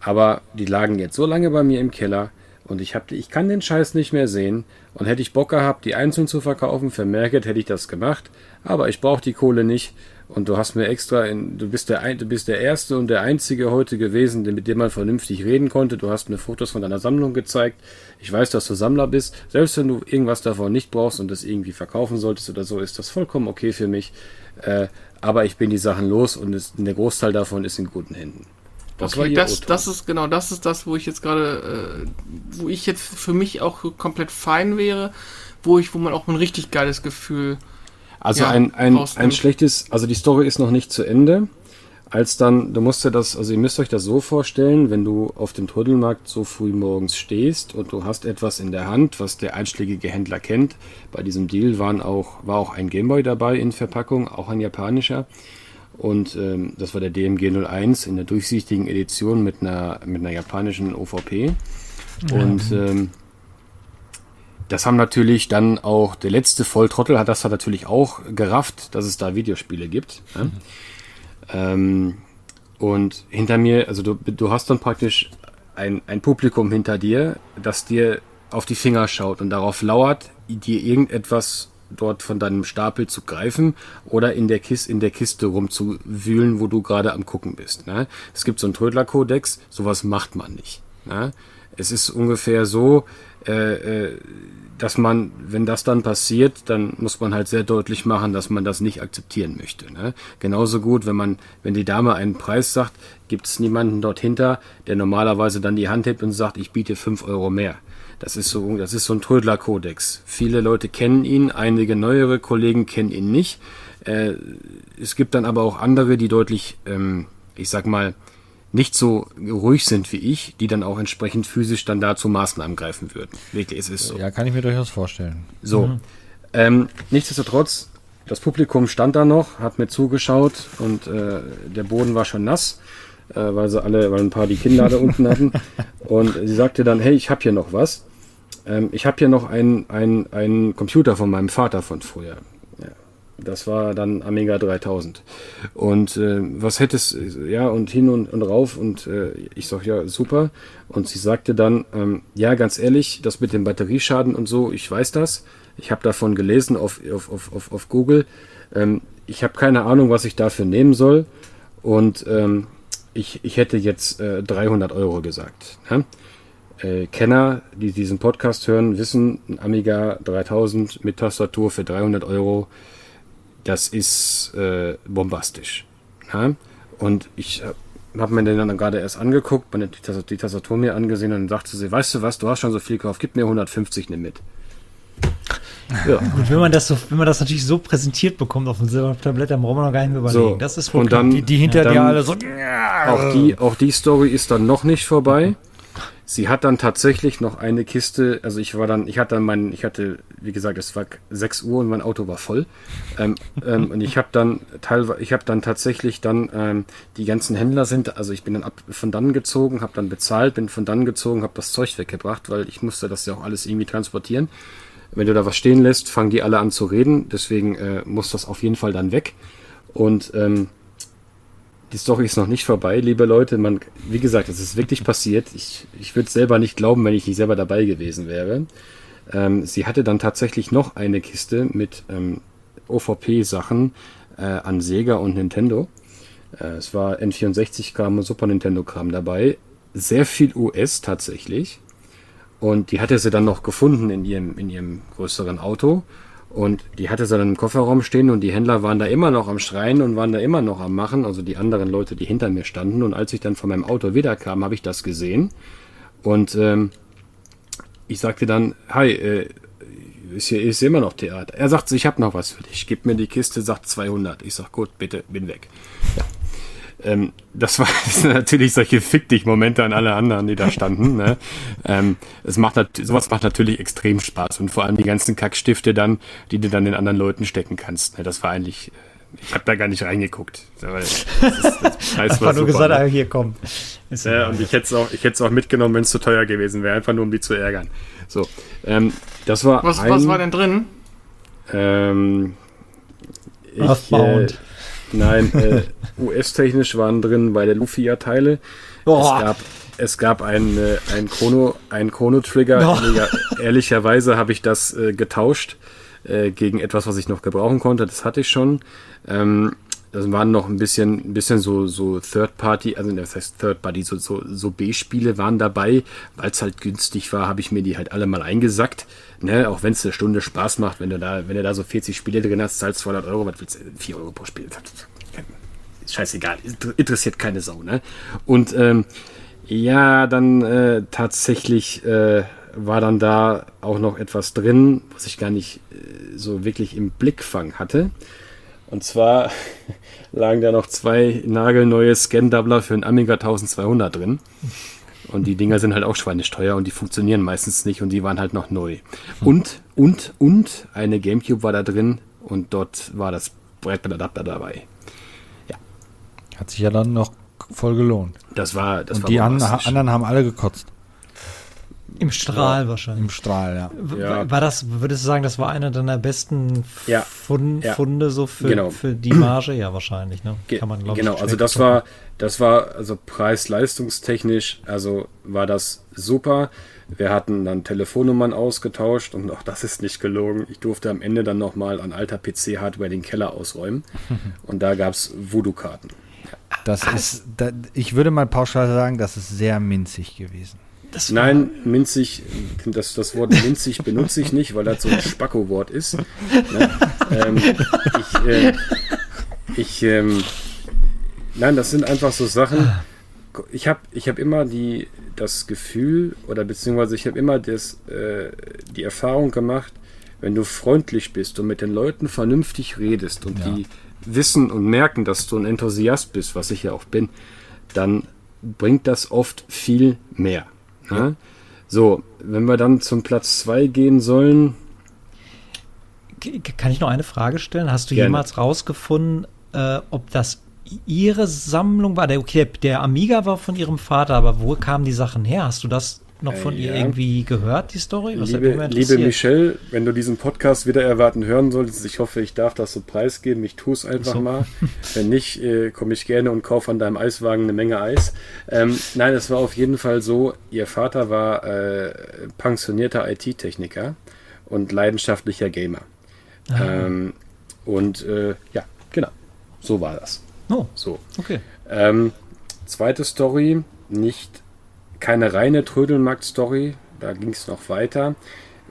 aber die lagen jetzt so lange bei mir im Keller und ich, hab, ich kann den Scheiß nicht mehr sehen. Und hätte ich Bock gehabt, die einzeln zu verkaufen, für Merket hätte ich das gemacht. Aber ich brauche die Kohle nicht. Und du hast mir extra, in, du bist der, du bist der Erste und der Einzige heute gewesen, mit dem man vernünftig reden konnte. Du hast mir Fotos von deiner Sammlung gezeigt. Ich weiß, dass du Sammler bist. Selbst wenn du irgendwas davon nicht brauchst und das irgendwie verkaufen solltest oder so, ist das vollkommen okay für mich. Äh, aber ich bin die Sachen los und es, der Großteil davon ist in guten Händen. Das okay, das, das ist genau, das ist das, wo ich jetzt gerade, äh, wo ich jetzt für mich auch komplett fein wäre, wo ich, wo man auch ein richtig geiles Gefühl also ja, ein, ein, ein schlechtes, also die Story ist noch nicht zu Ende. Als dann, du musst dir das, also ihr müsst euch das so vorstellen, wenn du auf dem Trödelmarkt so früh morgens stehst und du hast etwas in der Hand, was der einschlägige Händler kennt. Bei diesem Deal waren auch, war auch ein Gameboy dabei in Verpackung, auch ein japanischer. Und ähm, das war der DMG 01 in der durchsichtigen Edition mit einer, mit einer japanischen OVP. Und ähm, das haben natürlich dann auch, der letzte Volltrottel hat das hat natürlich auch gerafft, dass es da Videospiele gibt. Mhm. Ähm, und hinter mir, also du, du hast dann praktisch ein, ein Publikum hinter dir, das dir auf die Finger schaut und darauf lauert, dir irgendetwas dort von deinem Stapel zu greifen oder in der Kiste, in der Kiste rumzuwühlen, wo du gerade am gucken bist. Ne? Es gibt so einen Trödler-Kodex, sowas macht man nicht. Ne? Es ist ungefähr so, äh, äh, dass man, wenn das dann passiert, dann muss man halt sehr deutlich machen, dass man das nicht akzeptieren möchte. Ne? Genauso gut, wenn man, wenn die Dame einen Preis sagt, gibt es niemanden dort hinter, der normalerweise dann die Hand hebt und sagt, ich biete fünf Euro mehr. Das ist so, das ist so ein Trödler-Kodex. Viele Leute kennen ihn, einige neuere Kollegen kennen ihn nicht. Äh, es gibt dann aber auch andere, die deutlich, ähm, ich sag mal, nicht so ruhig sind wie ich, die dann auch entsprechend physisch dann dazu Maßnahmen greifen würden. Wirklich, es ist so. Ja, kann ich mir durchaus vorstellen. So. Mhm. Ähm, nichtsdestotrotz, das Publikum stand da noch, hat mir zugeschaut und äh, der Boden war schon nass, äh, weil sie alle, weil ein paar die Kinder da unten hatten. <laughs> Und sie sagte dann, hey, ich habe hier noch was. Ähm, ich habe hier noch einen ein Computer von meinem Vater von früher. Das war dann Amiga 3000. Und äh, was hättest, ja, und hin und, und rauf und äh, ich sag, ja, super. Und sie sagte dann, ähm, ja, ganz ehrlich, das mit dem Batterieschaden und so, ich weiß das. Ich habe davon gelesen auf, auf, auf, auf, Google. Ähm, ich habe keine Ahnung, was ich dafür nehmen soll. Und ähm, ich, ich hätte jetzt äh, 300 Euro gesagt. Ne? Äh, Kenner, die diesen Podcast hören, wissen, ein Amiga 3000 mit Tastatur für 300 Euro das ist äh, bombastisch. Ja? Und ich habe mir den dann gerade erst angeguckt, meine, die, die Tastatur mir angesehen und dann sagte sie, weißt du was, du hast schon so viel gekauft, gib mir 150, nimm mit. <laughs> Ja. Und wenn man das so, wenn man das natürlich so präsentiert bekommt auf dem Silbertablett, dann braucht man noch gar nicht mehr überlegen. So, das ist und dann, die, die hinter dir alle so. Auch die, auch die Story ist dann noch nicht vorbei. Sie hat dann tatsächlich noch eine Kiste, also ich war dann, ich hatte dann mein, ich hatte, wie gesagt, es war 6 Uhr und mein Auto war voll. Ähm, ähm, und ich habe dann teilweise, ich habe dann tatsächlich dann, ähm, die ganzen Händler sind, also ich bin dann ab, von dann gezogen, habe dann bezahlt, bin von dann gezogen, habe das Zeug weggebracht, weil ich musste das ja auch alles irgendwie transportieren. Wenn du da was stehen lässt, fangen die alle an zu reden, deswegen äh, muss das auf jeden Fall dann weg. Und ähm, die Story ist noch nicht vorbei, liebe Leute. Man, wie gesagt, es ist wirklich passiert. Ich, ich würde es selber nicht glauben, wenn ich nicht selber dabei gewesen wäre. Ähm, sie hatte dann tatsächlich noch eine Kiste mit ähm, OVP-Sachen äh, an Sega und Nintendo. Äh, es war N64-Kram und Super Nintendo-Kram dabei. Sehr viel US tatsächlich. Und die hatte sie dann noch gefunden in ihrem, in ihrem größeren Auto. Und die hatte sie dann im Kofferraum stehen und die Händler waren da immer noch am Schreien und waren da immer noch am Machen, also die anderen Leute, die hinter mir standen. Und als ich dann von meinem Auto wiederkam, habe ich das gesehen. Und ähm, ich sagte dann, hi, äh, ist hier ist immer noch Theater. Er sagt, ich habe noch was für dich. Gib mir die Kiste, sagt 200. Ich sag, gut, bitte, bin weg. Ja. Ähm, das <laughs> war das natürlich solche Fick dich Momente an alle anderen, die da standen. Ne? Ähm, es macht sowas macht natürlich extrem Spaß und vor allem die ganzen Kackstifte dann, die du dann den anderen Leuten stecken kannst. Ne? Das war eigentlich, ich habe da gar nicht reingeguckt. Das das <laughs> war nur gesagt, ne? ah, hier komm. Ja, und ich hätte es auch, ich hätte es auch mitgenommen, wenn es zu teuer gewesen wäre, einfach nur um die zu ärgern. So, ähm, das war. Was, ein, was war denn drin? Ähm, ich, äh, Nein, äh, US-technisch waren drin bei der Lufia-Teile. Oh. Es gab, es gab einen, äh, einen Chrono, einen Chrono-Trigger. Oh. Ehrlicherweise habe ich das äh, getauscht äh, gegen etwas, was ich noch gebrauchen konnte. Das hatte ich schon. Ähm, das waren noch ein bisschen, ein bisschen so, so Third Party, also das heißt Third Party, so, so, so B-Spiele waren dabei, weil es halt günstig war, habe ich mir die halt alle mal eingesackt. Ne, auch wenn es eine Stunde Spaß macht, wenn du da, wenn du da so 40 Spiele drin hast, zahlst 200 Euro, was willst du, 4 Euro pro Spiel. Scheißegal, interessiert keine Sau, ne? Und, ähm, ja, dann äh, tatsächlich äh, war dann da auch noch etwas drin, was ich gar nicht äh, so wirklich im Blickfang hatte. Und zwar <laughs> lagen da noch zwei nagelneue Scan-Doubler für einen Amiga 1200 drin. Und die Dinger sind halt auch schweinesteuer und die funktionieren meistens nicht und die waren halt noch neu. Und, und, und eine Gamecube war da drin und dort war das Brettadapter dabei. Ja. Hat sich ja dann noch voll gelohnt. Das war, das und war die an, anderen haben alle gekotzt. Im Strahl Im wahrscheinlich. Strahl, ja. Ja. War das, würdest du sagen, das war einer deiner besten Ja. Fun Ja. Funde so für, Genau. für die Marge? Ja, wahrscheinlich, ne? Kann man, glaub genau, ich, also das gucken. war, das war also preis-leistungstechnisch, also war das super. Wir hatten dann Telefonnummern ausgetauscht und auch das ist nicht gelogen. Ich durfte am Ende dann nochmal an alter PC-Hardware den Keller ausräumen <laughs> und da gab es Voodoo-Karten. Das ist, da, ich würde mal pauschal sagen, das ist sehr minzig gewesen. Das Nein, minzig, das, das Wort minzig benutze ich nicht, weil das so ein Spacko-Wort ist. Ne? Ähm, ich, äh, ich ähm, nein, das sind einfach so Sachen. Ich habe ich hab immer die, das Gefühl, oder beziehungsweise ich habe immer das, äh, die Erfahrung gemacht, wenn du freundlich bist und mit den Leuten vernünftig redest und Ja. die wissen und merken, dass du ein Enthusiast bist, was ich ja auch bin, dann bringt das oft viel mehr. Ne? So, wenn wir dann zum Platz 2 gehen sollen, Kann ich noch eine Frage stellen? Hast du Gerne. jemals rausgefunden, äh, ob das ihre Sammlung war? Der, okay, der Amiga war von ihrem Vater, aber wo kamen die Sachen her? Hast du das noch von Äh, ihr ja. irgendwie gehört, die Story? Was liebe, liebe. Michelle, wenn du diesen Podcast wieder erwarten hören solltest, ich hoffe, ich darf das so preisgeben. Ich tue es einfach So. mal. <laughs> Wenn nicht, äh, komme ich gerne und kaufe an deinem Eiswagen eine Menge Eis. Ähm, nein, es war auf jeden Fall so, ihr Vater war äh, pensionierter IT-Techniker und leidenschaftlicher Gamer. Ähm, und äh, ja, genau, so war das. Oh, So. okay. Ähm, zweite Story, nicht keine reine Trödelmarkt-Story, da ging es noch weiter.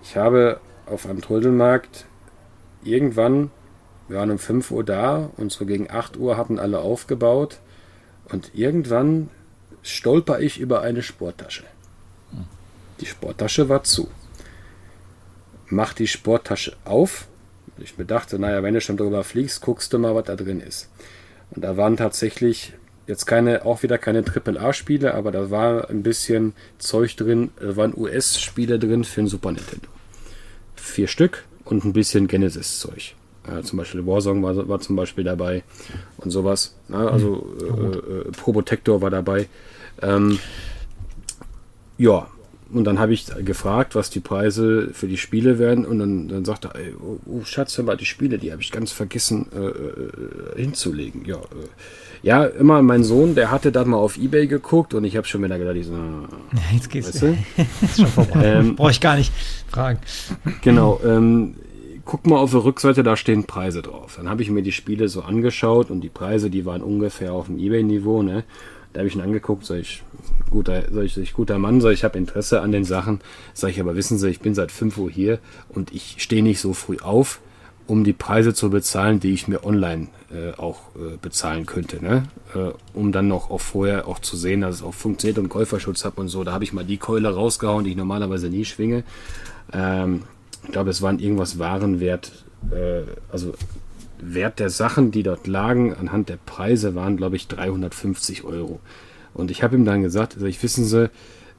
Ich habe auf einem Trödelmarkt irgendwann, wir waren um 5 Uhr da und so gegen 8 Uhr hatten alle aufgebaut und irgendwann stolper ich über eine Sporttasche. Die Sporttasche war zu. Mach die Sporttasche auf. Ich bedachte, naja, wenn du schon drüber fliegst, guckst du mal, was da drin ist. Und da waren tatsächlich jetzt keine, auch wieder keine AAA-Spiele, aber da war ein bisschen Zeug drin, waren US-Spiele drin für den Super Nintendo. Vier Stück und ein bisschen Genesis-Zeug. Äh, zum Beispiel Warzone war, war zum Beispiel dabei und sowas. Ja, also äh, äh, Probotector war dabei. Ähm, ja, und dann habe ich gefragt, was die Preise für die Spiele werden. Und dann, dann sagte er, ey, oh, oh, Schatz, hör mal, die Spiele, die habe ich ganz vergessen äh, äh, hinzulegen. Ja, äh, ja, immer mein Sohn, der hatte da mal auf Ebay geguckt und ich habe schon wieder gedacht, ich so, ah, Jetzt geht's weißt du? <laughs> ist schon vorbei. Ähm, Brauche ich gar nicht fragen. Genau, ähm, guck mal auf der Rückseite, da stehen Preise drauf. Dann habe ich mir die Spiele so angeschaut und die Preise, die waren ungefähr auf dem Ebay-Niveau, ne? Da habe ich ihn angeguckt, sag ich, guter, sag ich, sag ich, guter Mann, sag ich, habe Interesse an den Sachen. Sag ich, aber wissen Sie, ich bin seit 5 Uhr hier und ich stehe nicht so früh auf, um die Preise zu bezahlen, die ich mir online äh, auch äh, bezahlen könnte, ne? Äh, um dann noch auch vorher auch zu sehen, dass es auch funktioniert und Käuferschutz habe und so. Da habe ich mal die Keule rausgehauen, die ich normalerweise nie schwinge. Ähm, ich glaube, es waren irgendwas Warenwert, äh, also Wert der Sachen, die dort lagen, anhand der Preise waren, glaube ich, 350 Euro. Und ich habe ihm dann gesagt, also ich wissen Sie,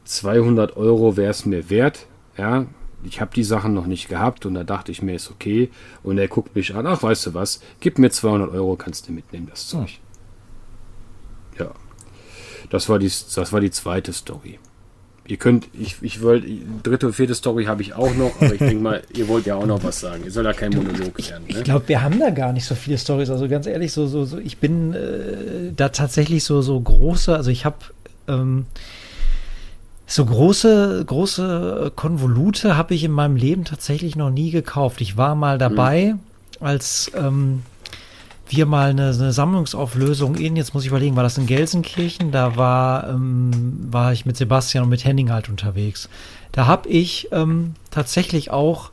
200 Euro wäre es mir wert. Ja, ich habe die Sachen noch nicht gehabt und da dachte ich mir, ist okay. Und er guckt mich an, ach, weißt du was, gib mir 200 Euro, kannst du mitnehmen, das Zeug. Ja, das war die, das war die zweite Story. Ihr könnt, ich, ich wollte, dritte und vierte Story habe ich auch noch, aber ich denke mal, ihr wollt ja auch noch was sagen. Ihr soll ja kein Monolog werden. Ne? Ich glaube, wir haben da gar nicht so viele Stories. Also ganz ehrlich, so, so, so ich bin äh, da tatsächlich so, so große, also ich habe ähm, so große, große Konvolute habe ich in meinem Leben tatsächlich noch nie gekauft. Ich war mal dabei, als ähm, wir mal eine, eine Sammlungsauflösung in, jetzt muss ich überlegen, war das in Gelsenkirchen? Da war, ähm, war ich mit Sebastian und mit Henning halt unterwegs. Da habe ich ähm, tatsächlich auch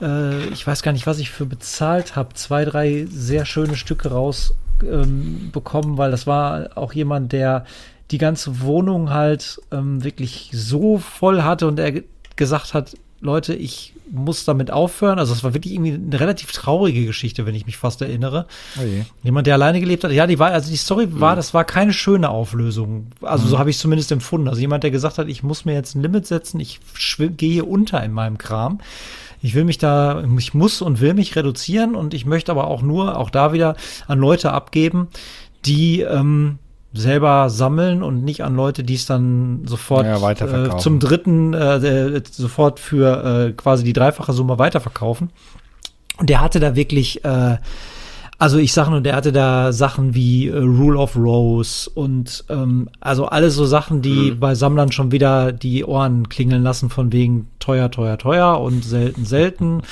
äh, ich weiß gar nicht, was ich für bezahlt habe, zwei, drei sehr schöne Stücke rausbekommen, ähm, bekommen, weil das war auch jemand, der die ganze Wohnung halt ähm, wirklich so voll hatte und er ge- gesagt hat, Leute, ich muss damit aufhören. Also es war wirklich irgendwie eine relativ traurige Geschichte, wenn ich mich fast erinnere. Oh je. Jemand, der alleine gelebt hat. Ja, die war, also die Story war, das war keine schöne Auflösung. Also so habe ich es zumindest empfunden. Also jemand, der gesagt hat, ich muss mir jetzt ein Limit setzen, ich gehe unter in meinem Kram. Ich will mich da, ich muss und will mich reduzieren und ich möchte aber auch nur, auch da wieder an Leute abgeben, die, ähm, selber sammeln und nicht an Leute, die es dann sofort Ja, äh, zum dritten äh, äh, sofort für äh, quasi die dreifache Summe weiterverkaufen. Und der hatte da wirklich, äh, also ich sag nur, der hatte da Sachen wie äh, Rule of Rose und ähm, also alles so Sachen, die bei Sammlern schon wieder die Ohren klingeln lassen von wegen teuer, teuer, teuer und selten, selten.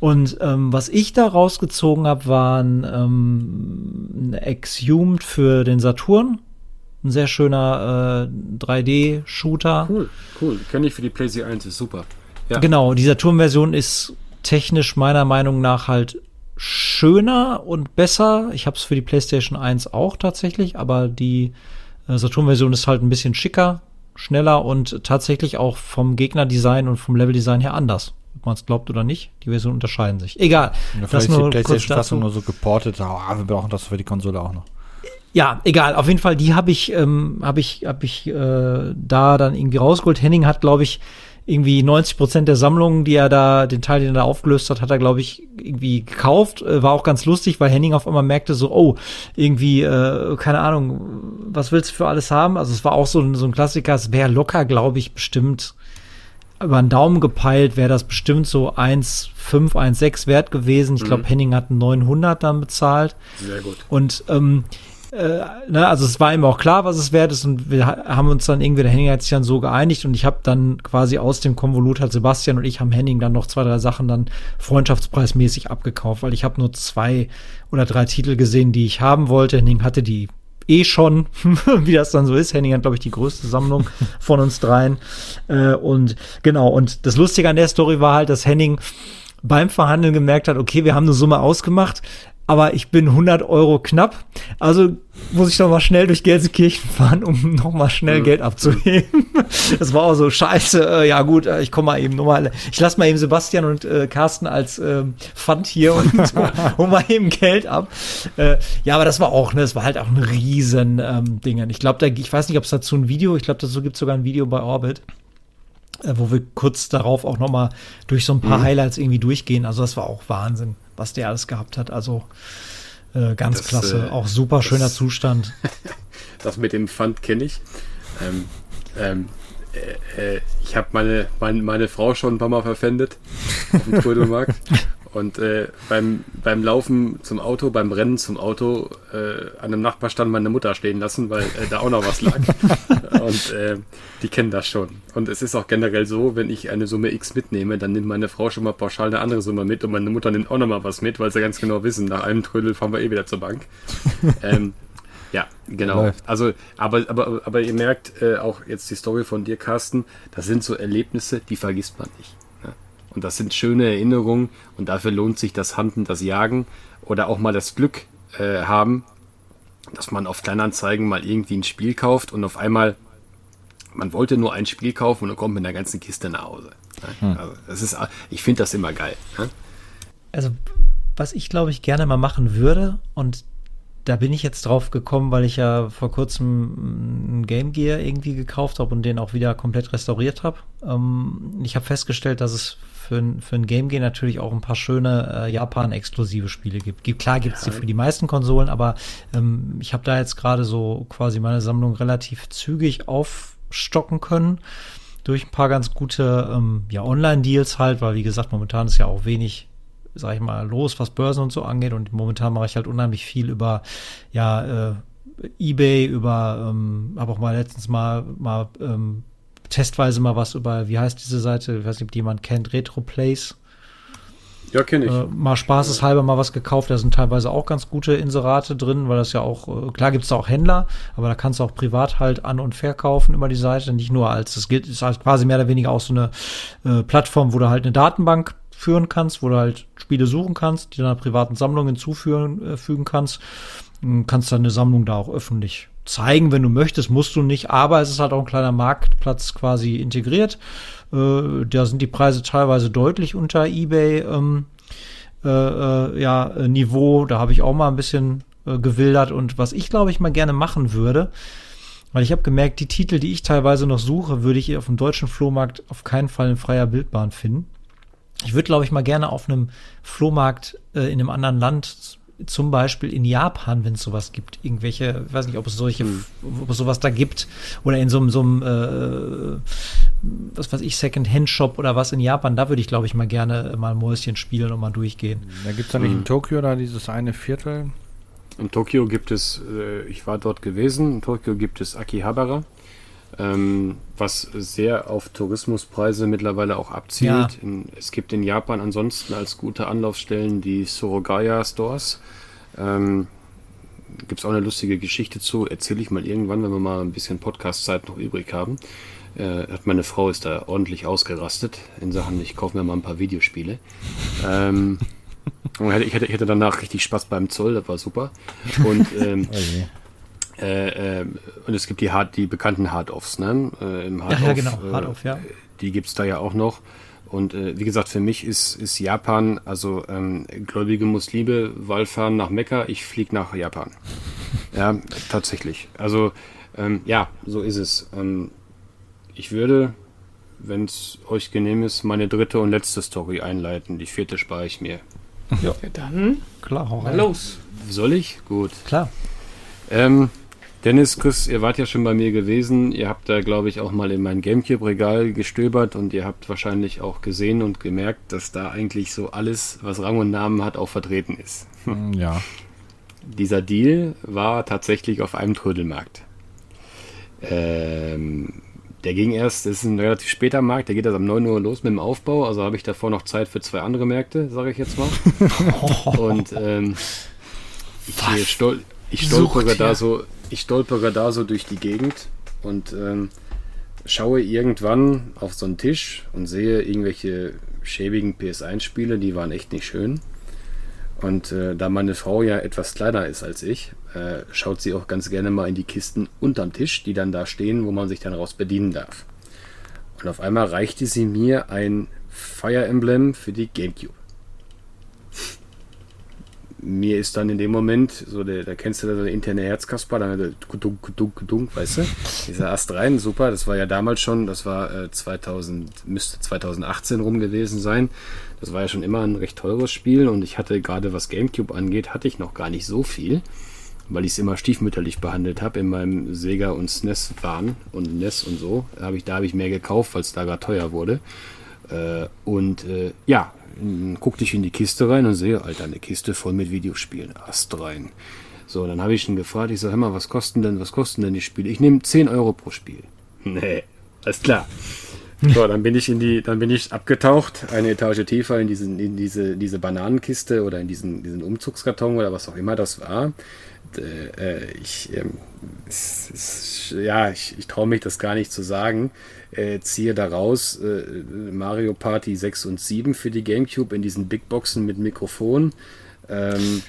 Und ähm, was ich da rausgezogen habe, waren ähm, ein Exhumed für den Saturn. Ein sehr schöner äh, 3D-Shooter. Cool, cool. Kenne ich für die PlayStation 1, ist super. Ja. Genau, die Saturn-Version ist technisch meiner Meinung nach halt schöner und besser. Ich habe es für die PlayStation 1 auch tatsächlich, aber die äh, Saturn-Version ist halt ein bisschen schicker, schneller und tatsächlich auch vom Gegnerdesign und vom Leveldesign her anders. Ob man es glaubt oder nicht, die Versionen unterscheiden sich. Egal. Ja, das vielleicht ist die nur kurz PlayStation-Fassung nur so geportet. Ah, wir brauchen das für die Konsole auch noch. Ja, egal. Auf jeden Fall, die habe ich, ähm, habe ich, habe ich äh, da dann irgendwie rausgeholt. Henning hat, glaube ich, irgendwie 90 Prozent der Sammlungen, die er da, den Teil, den er da aufgelöst hat, hat er, glaube ich, irgendwie gekauft. Äh, war auch ganz lustig, weil Henning auf einmal merkte so, oh, irgendwie, äh, keine Ahnung, was willst du für alles haben? Also es war auch so, ein- so ein Klassiker. Es wäre locker, glaube ich, bestimmt über einen Daumen gepeilt, wäre das bestimmt so 1,5, 1,6 wert gewesen. Ich glaube, Henning hat 900 dann bezahlt. Sehr gut. Und ähm, äh, ne, also es war ihm auch klar, was es wert ist und wir ha- haben uns dann irgendwie, der Henning hat sich dann so geeinigt und ich habe dann quasi aus dem Konvolut hat Sebastian und ich haben Henning dann noch zwei, drei Sachen dann freundschaftspreismäßig abgekauft, weil ich habe nur zwei oder drei Titel gesehen, die ich haben wollte. Henning hatte die eh schon, <laughs> wie das dann so ist. Henning hat, glaube ich, die größte Sammlung <laughs> von uns dreien. Äh, und genau, und das Lustige an der Story war halt, dass Henning beim Verhandeln gemerkt hat, okay, wir haben eine Summe ausgemacht, aber ich bin 100 Euro knapp. Also muss ich noch mal schnell durch Gelsenkirchen fahren, um noch mal schnell Geld abzuheben. <laughs> Das war auch so scheiße. Äh, ja gut, äh, ich komme mal eben nochmal. Ich lasse mal eben Sebastian und äh, Carsten als ähm, Pfand hier und <laughs> <laughs> hol mal eben Geld ab. Äh, ja, aber das war auch, ne, das war halt auch ein riesen ähm, Ding. Ich glaube, da, ich weiß nicht, ob es dazu ein Video, ich glaube, dazu gibt es sogar ein Video bei Orbit äh, wo wir kurz darauf auch noch mal durch so ein paar Highlights irgendwie durchgehen. Also das war auch Wahnsinn, was der alles gehabt hat. Also äh, ganz Das, klasse, äh, auch super schöner das- Zustand. <laughs> Das mit dem Pfand kenne ich. Ähm, ähm, äh, äh, ich habe meine, meine, meine Frau schon ein paar Mal verpfändet auf dem <laughs> Trödelmarkt. Und äh, beim, beim Laufen zum Auto, beim Rennen zum Auto, äh, an einem Nachbarstand meine Mutter stehen lassen, weil äh, da auch noch was lag. <laughs> Und äh, die kennen das schon. Und es ist auch generell so, wenn ich eine Summe X mitnehme, dann nimmt meine Frau schon mal pauschal eine andere Summe mit und meine Mutter nimmt auch noch mal was mit, weil sie ganz genau wissen, nach einem Trödel fahren wir eh wieder zur Bank. <laughs> ähm, ja, genau. Läuft. Also, aber, aber, aber ihr merkt äh, auch jetzt die Story von dir, Carsten, das sind so Erlebnisse, die vergisst man nicht. Und das sind schöne Erinnerungen und dafür lohnt sich das Handen, das Jagen oder auch mal das Glück äh, haben, dass man auf Kleinanzeigen mal irgendwie ein Spiel kauft und auf einmal, man wollte nur ein Spiel kaufen und dann kommt mit einer ganzen Kiste nach Hause. Ne? Also, das ist, ich finde das immer geil. Ne? Also was ich glaube ich gerne mal machen würde und da bin ich jetzt drauf gekommen, weil ich ja vor kurzem ein Game Gear irgendwie gekauft habe und den auch wieder komplett restauriert habe. Ähm, ich habe festgestellt, dass es für, ein- für ein Game Gear natürlich auch ein paar schöne äh, Japan-exklusive Spiele gibt. klar gibt es die für die meisten Konsolen, aber ähm, ich habe da jetzt gerade so quasi meine Sammlung relativ zügig aufstocken können durch ein paar ganz gute ähm, ja, Online-Deals halt, weil wie gesagt, momentan ist ja auch wenig sag ich mal, los, was Börsen und so angeht. Und momentan mache ich halt unheimlich viel über, ja, äh, Ebay, über, ähm, habe auch mal letztens mal, mal ähm, testweise mal was über, wie heißt diese Seite, ich weiß nicht, ob die jemand kennt, Retroplace. Ja, kenne ich. Äh, mal spaßeshalber mal was gekauft, da sind teilweise auch ganz gute Inserate drin, weil das ja auch, äh, klar gibt's da auch Händler, aber da kannst du auch privat halt an- und verkaufen über die Seite, nicht nur als, das gilt, ist halt quasi mehr oder weniger auch so eine äh, Plattform, wo du halt eine Datenbank führen kannst, wo du halt Spiele suchen kannst, die deiner privaten Sammlung hinzufügen äh, fügen kannst. Und kannst deine Sammlung da auch öffentlich zeigen, wenn du möchtest, musst du nicht, aber es ist halt auch ein kleiner Marktplatz quasi integriert. Äh, da sind die Preise teilweise deutlich unter eBay ähm, äh, äh, ja, Niveau. Da habe ich auch mal ein bisschen äh, gewildert. Und was ich, glaube ich, mal gerne machen würde, weil ich habe gemerkt, die Titel, die ich teilweise noch suche, würde ich auf dem deutschen Flohmarkt auf keinen Fall in freier Bildbahn finden. Ich würde, glaube ich, mal gerne auf einem Flohmarkt äh, in einem anderen Land, zum Beispiel in Japan, wenn es sowas gibt, irgendwelche, ich weiß nicht, ob es solche, hm. ob es sowas da gibt, oder in so einem, so einem äh, was weiß ich, Second-Hand-Shop oder was in Japan, da würde ich, glaube ich, mal gerne mal Mäuschen spielen und mal durchgehen. Da gibt es da nicht hm. in Tokio da dieses eine Viertel? In Tokio gibt es, äh, ich war dort gewesen, in Tokio gibt es Akihabara ähm, was sehr auf Tourismuspreise mittlerweile auch abzielt. Ja. In, es gibt in Japan ansonsten als gute Anlaufstellen die Sorogaya Stores. Ähm, Gibt es auch eine lustige Geschichte zu, erzähle ich mal irgendwann, wenn wir mal ein bisschen Podcast-Zeit noch übrig haben. Äh, meine Frau ist da ordentlich ausgerastet in Sachen, ich kaufe mir mal ein paar Videospiele. ähm, <laughs> ich, hätte, ich hätte danach richtig Spaß beim Zoll, das war super. Und ähm, okay. Äh, äh, und es gibt die, Hard, die bekannten Hard-Offs, ne? Äh, Im Hard ja, ja, genau, Hard-Off, ja. Die gibt es da ja auch noch. Und äh, wie gesagt, für mich ist, ist Japan, also ähm, gläubige Muslime, Wallfahren nach Mekka, ich fliege nach Japan. <laughs> ja, tatsächlich. Also, ähm, ja, so ist es. Ähm, ich würde, wenn es euch genehm ist, meine dritte und letzte Story einleiten. Die vierte spare ich mir. Ja, ja dann. Klar, hau los. Soll ich? Gut. Klar. Ähm, Dennis, Chris, ihr wart ja schon bei mir gewesen. Ihr habt da, glaube ich, auch mal in mein Gamecube-Regal gestöbert und ihr habt wahrscheinlich auch gesehen und gemerkt, dass da eigentlich so alles, was Rang und Namen hat, auch vertreten ist. Hm, ja. <laughs> Dieser Deal war tatsächlich auf einem Trödelmarkt. Ähm, der ging erst, das ist ein relativ später Markt, der geht erst um 9 Uhr los mit dem Aufbau, also habe ich davor noch Zeit für zwei andere Märkte, sage ich jetzt mal. <laughs> und ähm, ich, stol ich stolpere da so ich stolpere da so durch die Gegend und ähm, schaue irgendwann auf so einen Tisch und sehe irgendwelche schäbigen PS1-Spiele, die waren echt nicht schön. Und äh, da meine Frau ja etwas kleiner ist als ich, äh, schaut sie auch ganz gerne mal in die Kisten unterm Tisch, die dann da stehen, wo man sich dann raus bedienen darf. Und auf einmal reichte sie mir ein Fire Emblem für die GameCube mir ist dann in dem Moment, so der, da kennst du da der interne Herzkasper, dann dunk, dunk, dunk, weißt du? Dieser Ast rein, super, das war ja damals schon, das war äh, 2000, müsste 2018 rum gewesen sein. Das war ja schon immer ein recht teures Spiel und ich hatte gerade was Gamecube angeht, hatte ich noch gar nicht so viel, weil ich es immer stiefmütterlich behandelt habe in meinem Sega und SNES Wahn und NES und so. Da habe ich, mehr gekauft, weil es da gerade teuer wurde. Äh, und äh, ja, guckte ich in die Kiste rein und sehe, Alter, eine Kiste voll mit Videospielen. Ast rein. So, dann habe ich ihn gefragt, ich sage, hör mal, was kosten denn, was kosten denn die Spiele? Ich nehme 10 Euro pro Spiel. Nee, alles klar. So, dann bin ich in die, dann bin ich abgetaucht, eine Etage tiefer in diesen, in diese, diese Bananenkiste oder in diesen, diesen Umzugskarton oder was auch immer das war. Äh, ich, ähm, es, es, ja, ich, ich traue mich das gar nicht zu sagen äh, ziehe daraus äh, Mario Party 6 und 7 für die GameCube in diesen Big Boxen mit Mikrofon. Ähm,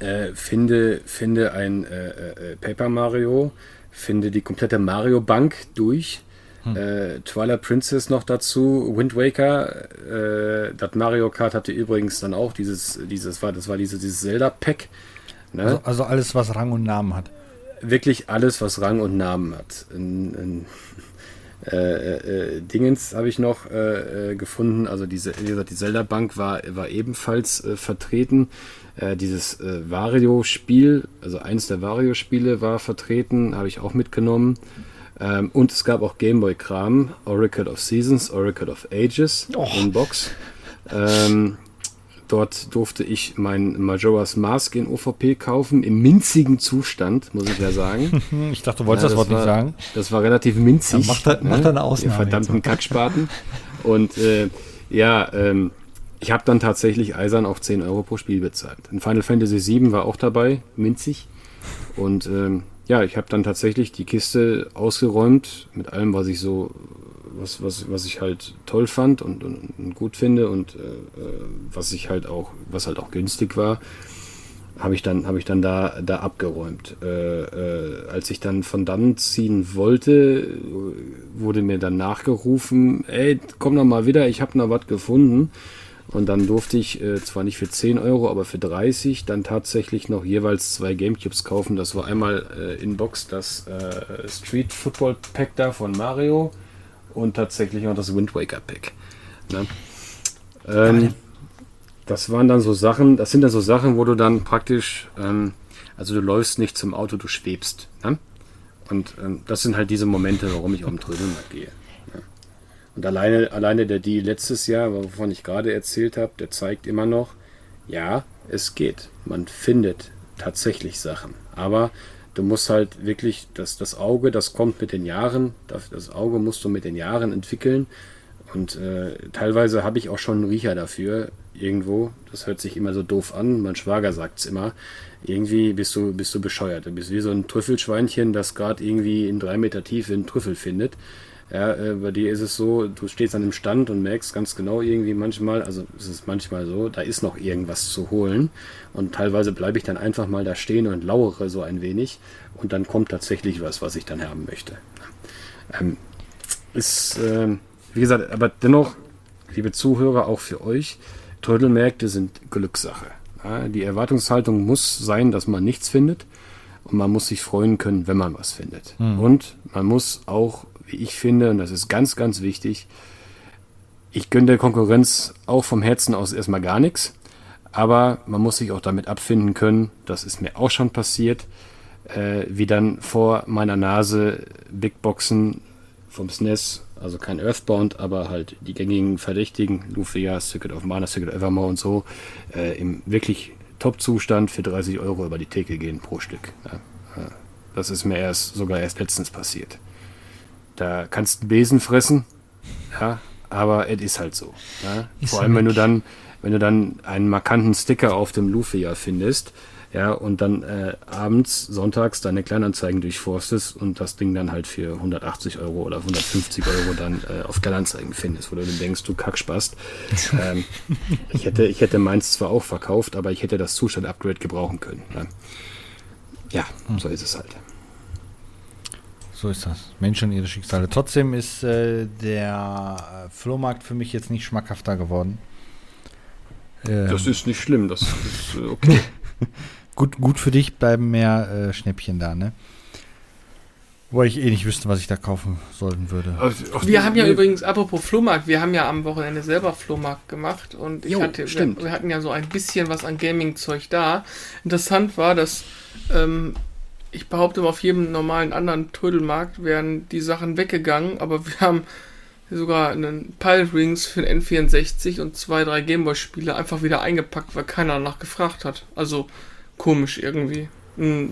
äh, finde, finde ein äh, äh, Paper Mario, finde die komplette Mario Bank durch. Hm. Äh, Twilight Princess noch dazu, Wind Waker, das Mario Kart hatte übrigens dann auch dieses, dieses war, das war dieses, dieses Zelda-Pack. Ne? Also, also, alles, was Rang und Namen hat. Wirklich alles, was Rang und Namen hat. Ein, ein äh, äh, Dingens habe ich noch äh, äh, gefunden. Also diese, wie gesagt, die Zelda-Bank war, war ebenfalls äh, vertreten. Dieses Vario-Spiel, also eins der Vario-Spiele war vertreten, habe ich auch mitgenommen. Ähm, und es gab auch Gameboy-Kram, Oracle of Seasons, Oracle of Ages oh. in Box. Ähm, Dort durfte ich mein Majora's Mask in OVP kaufen, im minzigen Zustand, muss ich ja sagen. <laughs> ich dachte, du wolltest ja, das, Wort war, nicht sagen. Das war relativ minzig. Ja, macht, da, ne? macht da eine Ausnahme. Die verdammten <laughs> Kackspaten. Und äh, ja, ähm, ich habe dann tatsächlich eisern auf 10 Euro pro Spiel bezahlt. In Final Fantasy VII war auch dabei, minzig. Und ähm, ja, ich habe dann tatsächlich die Kiste ausgeräumt mit allem, was ich so was, was, was ich halt toll fand und, und, und gut finde und äh, äh, was ich halt auch, was halt auch günstig war, habe ich dann, habe ich dann da, da abgeräumt. Äh, äh, als ich dann von dann ziehen wollte, wurde mir dann nachgerufen, ey, komm noch mal wieder, ich habe noch was gefunden. Und dann durfte ich äh, zwar nicht für 10 Euro, aber für 30 dann tatsächlich noch jeweils zwei Gamecubes kaufen. Das war einmal äh, in Box das äh, Street Football Pack da von Mario und tatsächlich auch das Wind Waker Pack. Ne? Ähm, das waren dann so Sachen, das sind dann so Sachen, wo du dann praktisch, ähm, also du läufst nicht zum Auto, du schwebst. Ne? Und ähm, das sind halt diese Momente, warum ich auf den Trödelmarkt gehe. Ja. Und alleine, alleine der Deal letztes Jahr, wovon ich gerade erzählt habe, der zeigt immer noch, ja, es geht. Man findet tatsächlich Sachen. Aber du musst halt wirklich, das, das Auge, das kommt mit den Jahren, das, das Auge musst du mit den Jahren entwickeln. Und äh, teilweise habe ich auch schon einen Riecher dafür, irgendwo. Das hört sich immer so doof an. Mein Schwager sagt es immer. Irgendwie bist du, bist du bescheuert. Du bist wie so ein Trüffelschweinchen, das gerade irgendwie in drei Meter Tiefe einen Trüffel findet. Ja, äh, bei dir ist es so, du stehst an dem Stand und merkst ganz genau irgendwie manchmal, also es ist manchmal so, da ist noch irgendwas zu holen. Und teilweise bleibe ich dann einfach mal da stehen und lauere so ein wenig. Und dann kommt tatsächlich was, was ich dann haben möchte. Ähm, ist, äh, wie gesagt, aber dennoch, liebe Zuhörer, auch für euch, Trödelmärkte sind Glückssache. Ja, die Erwartungshaltung muss sein, dass man nichts findet und man muss sich freuen können, wenn man was findet. Mhm. Und man muss auch, ich finde, und das ist ganz, ganz wichtig, ich gönne der Konkurrenz auch vom Herzen aus erstmal gar nichts, aber man muss sich auch damit abfinden können, das ist mir auch schon passiert, äh, wie dann vor meiner Nase Big Boxen vom SNES also kein Earthbound, aber halt die gängigen Verdächtigen, Lufia, Secret of Mana, Secret of Evermore und so, äh, im wirklich Top-Zustand für 30 Euro über die Theke gehen pro Stück. Ja. Äh, das ist mir erst sogar erst letztens passiert. Da kannst du Besen fressen, ja, aber es ist halt so. Ja. Vor allem, wenn du dann, wenn du dann einen markanten Sticker auf dem Lufia findest, ja, und dann äh, abends, sonntags deine Kleinanzeigen durchforstest und das Ding dann halt für 180 Euro oder 150 Euro dann äh, auf Kleinanzeigen findest, wo du dann denkst, du Kackspast. <laughs> ähm, ich, hätte, ich hätte meins zwar auch verkauft, aber ich hätte das Zustand-Upgrade gebrauchen können. Ja, ja hm. so ist es halt. So ist das. Menschen und ihre Schicksale. Trotzdem ist äh, der äh, Flohmarkt für mich jetzt nicht schmackhafter geworden. Ähm, das ist nicht schlimm, das ist äh, okay. <laughs> gut, gut für dich bleiben mehr äh, Schnäppchen da, ne? Wo ich eh nicht wüsste, was ich da kaufen sollten würde. Wir haben ja übrigens, apropos Flohmarkt, wir haben ja am Wochenende selber Flohmarkt gemacht und ich jo, hatte, wir, wir, hatten ja so ein bisschen was an Gaming-Zeug da. Interessant war, dass ähm, ich behaupte, auf jedem normalen anderen Trödelmarkt wären die Sachen weggegangen, aber wir haben sogar einen Pile Rings für den N64 und zwei, drei Gameboy-Spiele einfach wieder eingepackt, weil keiner danach gefragt hat. Also komisch irgendwie. Hm,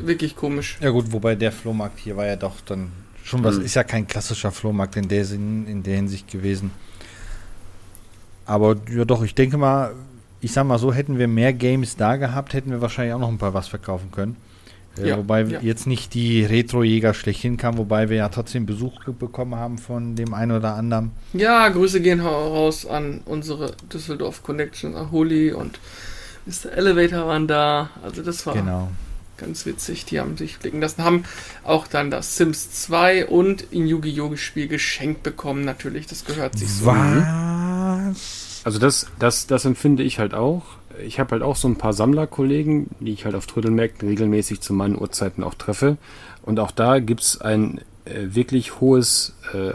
wirklich komisch. Ja gut, wobei der Flohmarkt hier war ja doch dann schon was, mhm. ist ja kein klassischer Flohmarkt in der, Sinn, in der Hinsicht gewesen. Aber ja doch, ich denke mal, ich sag mal so, hätten wir mehr Games da gehabt, hätten wir wahrscheinlich auch noch ein paar was verkaufen können. Äh, ja, wobei ja. jetzt nicht die Retro-Jäger schlechthin kam, wobei wir ja trotzdem Besuch bekommen haben von dem einen oder anderen. Ja, Grüße gehen raus an unsere Düsseldorf Connection, an Holy und Mr. Elevator waren da. Also das war genau. ganz witzig. Die haben sich blicken lassen, haben auch dann das Sims 2 und ein Yu-Gi-Oh! Spiel geschenkt bekommen, natürlich. Das gehört sich so. Was? Also das, das, das empfinde ich halt auch. Ich habe halt auch so ein paar Sammlerkollegen, die ich halt auf Trödelmärkten regelmäßig zu meinen Uhrzeiten auch treffe. Und auch da gibt es ein äh, wirklich hohes äh,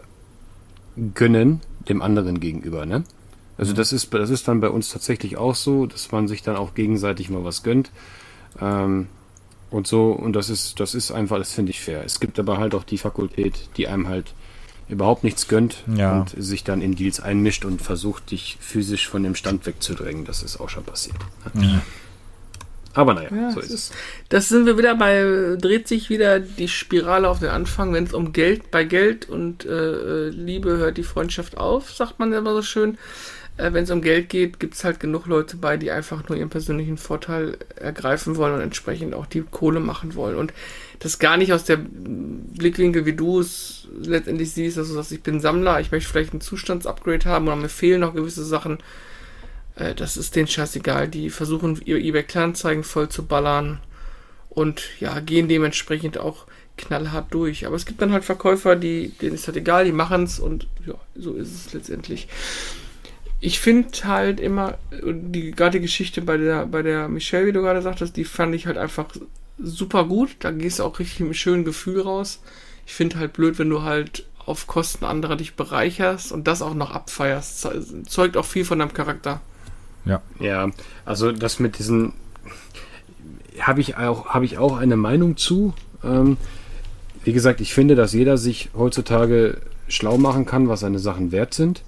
Gönnen dem anderen gegenüber. Ne? Also mhm. das ist, das ist dann bei uns tatsächlich auch so, dass man sich dann auch gegenseitig mal was gönnt. Ähm, und so, und das ist, das ist einfach, das finde ich fair. Es gibt aber halt auch die Fakultät, die einem halt überhaupt nichts gönnt ja. und sich dann in Deals einmischt und versucht, dich physisch von dem Stand wegzudrängen. Das ist auch schon passiert. Ja. Aber naja, ja, so ist es. Das sind wir wieder bei, dreht sich wieder die Spirale auf den Anfang, wenn es um Geld, bei Geld und äh, Liebe hört die Freundschaft auf, sagt man immer so schön äh, wenn es um Geld geht, gibt es halt genug Leute bei, die einfach nur ihren persönlichen Vorteil ergreifen wollen und entsprechend auch die Kohle machen wollen. Und das gar nicht aus der Blickwinkel, wie du es letztendlich siehst, dass du sagst, ich bin Sammler, ich möchte vielleicht ein Zustandsupgrade haben oder mir fehlen noch gewisse Sachen. Äh, das ist denen scheißegal. Die versuchen, ihr eBay Kleinanzeigen voll zu ballern und ja, gehen dementsprechend auch knallhart durch. Aber es gibt dann halt Verkäufer, die, denen ist halt egal, die machen es und ja, so ist es letztendlich ich finde halt immer, die gerade die Geschichte bei der, bei der Michelle, wie du gerade sagtest, die fand ich halt einfach super gut. Da gehst du auch richtig mit einem schönen Gefühl raus. Ich finde halt blöd, wenn du halt auf Kosten anderer dich bereicherst und das auch noch abfeierst. Zeugt auch viel von deinem Charakter. Ja. Ja, also das mit diesen habe ich auch habe ich auch eine Meinung zu. Ähm, wie gesagt, ich finde, dass jeder sich heutzutage schlau machen kann, was seine Sachen wert sind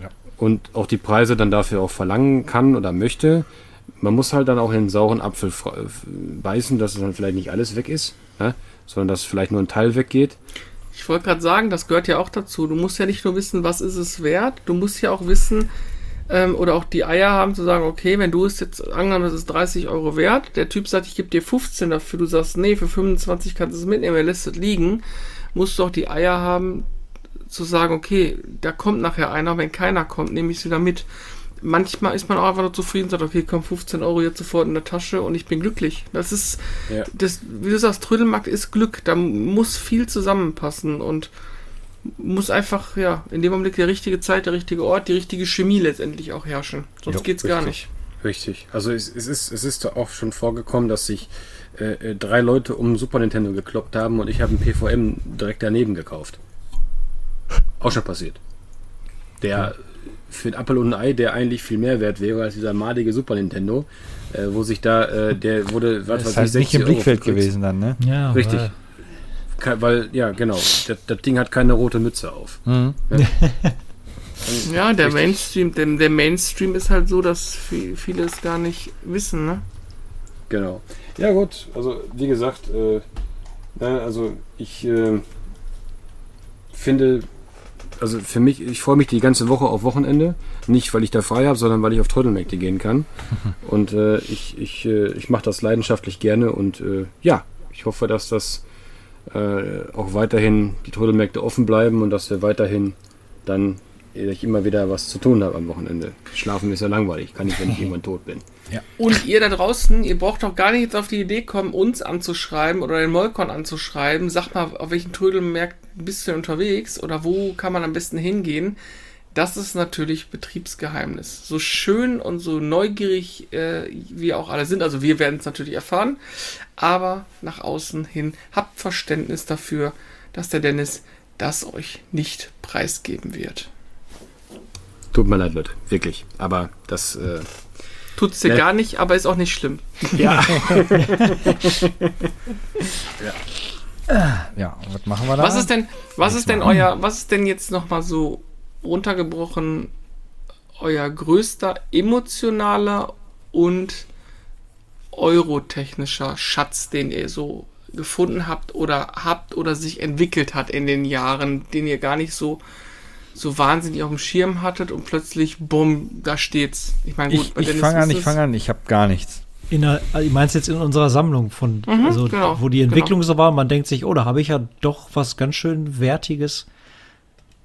Ja. und auch die Preise dann dafür auch verlangen kann oder möchte. Man muss halt dann auch in den sauren Apfel äh, beißen, dass dann vielleicht nicht alles weg ist, ne? sondern dass vielleicht nur ein Teil weggeht. Ich wollte gerade sagen, das gehört ja auch dazu. Du musst ja nicht nur wissen, was ist es wert, du musst ja auch wissen ähm, oder auch die Eier haben zu sagen, okay, wenn du es jetzt angenommen, das ist 30 Euro wert, der Typ sagt, ich gebe dir 15 dafür, du sagst, nee, für 25 kannst du es mitnehmen, er lässt es liegen, musst du auch die Eier haben zu sagen, okay, da kommt nachher einer, wenn keiner kommt, nehme ich es wieder mit. Manchmal ist man auch einfach nur zufrieden und sagt, okay, komm, 15 Euro jetzt sofort in der Tasche und ich bin glücklich. Das ist, Ja. das, wie du sagst, Trödelmarkt ist Glück. Da muss viel zusammenpassen und muss einfach, ja, in dem Augenblick der richtige Zeit, der richtige Ort, die richtige Chemie letztendlich auch herrschen. Sonst Jo, geht's gar nicht. Richtig. Also es, es, ist, es ist auch schon vorgekommen, dass sich äh, äh, drei Leute um Super Nintendo gekloppt haben und ich habe einen PVM direkt daneben gekauft. Auch schon passiert. Der für ein Apfel und ein Ei, der eigentlich viel mehr wert wäre als dieser madige Super Nintendo, äh, wo sich da, äh, der wurde, was Das weiß heißt ich, nicht im 60 Euro Blickfeld gewesen dann, ne? Ja, Richtig. weil- Ke- Weil, ja, genau. Das, das Ding hat keine rote Mütze auf. Mhm. Ja, <laughs> der Richtig. Mainstream, der, der Mainstream ist halt so, dass vi- viele es gar nicht wissen, ne? Genau. Ja gut, also wie gesagt, äh, also ich äh, finde, also für mich, ich freue mich die ganze Woche auf Wochenende. Nicht, weil ich da frei habe, sondern weil ich auf Trödelmärkte gehen kann. <laughs> Und äh, ich, ich, äh, ich mache das leidenschaftlich gerne und äh, ja, ich hoffe, dass das äh, auch weiterhin die Trödelmärkte offen bleiben und dass wir weiterhin dann äh, ich immer wieder was zu tun habe am Wochenende. Schlafen ist ja langweilig, kann ich, wenn ich <laughs> irgendwann tot bin. Und ihr da draußen, ihr braucht doch gar nicht jetzt auf die Idee kommen, uns anzuschreiben oder den Molkon anzuschreiben. Sag mal, auf welchen Trödelmärkten bist du denn unterwegs oder wo kann man am besten hingehen? Das ist natürlich Betriebsgeheimnis. So schön und so neugierig äh, wir auch alle sind, also wir werden es natürlich erfahren, aber nach außen hin habt Verständnis dafür, dass der Dennis das euch nicht preisgeben wird. Tut mir leid, Leute, wirklich. Aber das äh, Tut's dir Ja. gar nicht, aber ist auch nicht schlimm. Ja. <laughs> Ja, <laughs> und was machen wir da? Was ist denn, was ist denn euer, was ist denn jetzt nochmal so runtergebrochen euer größter emotionaler und eurotechnischer Schatz, den ihr so gefunden habt oder habt oder sich entwickelt hat in den Jahren, den ihr gar nicht so so wahnsinnig auf dem Schirm hattet und plötzlich, bumm, da steht's. Ich meine, gut, Ich, ich fange an, ich fange an, ich habe gar nichts. In der, also ich meinst jetzt in unserer Sammlung von, Mhm, also genau, wo die Entwicklung so war, man denkt sich, oh, da habe ich ja doch was ganz schön Wertiges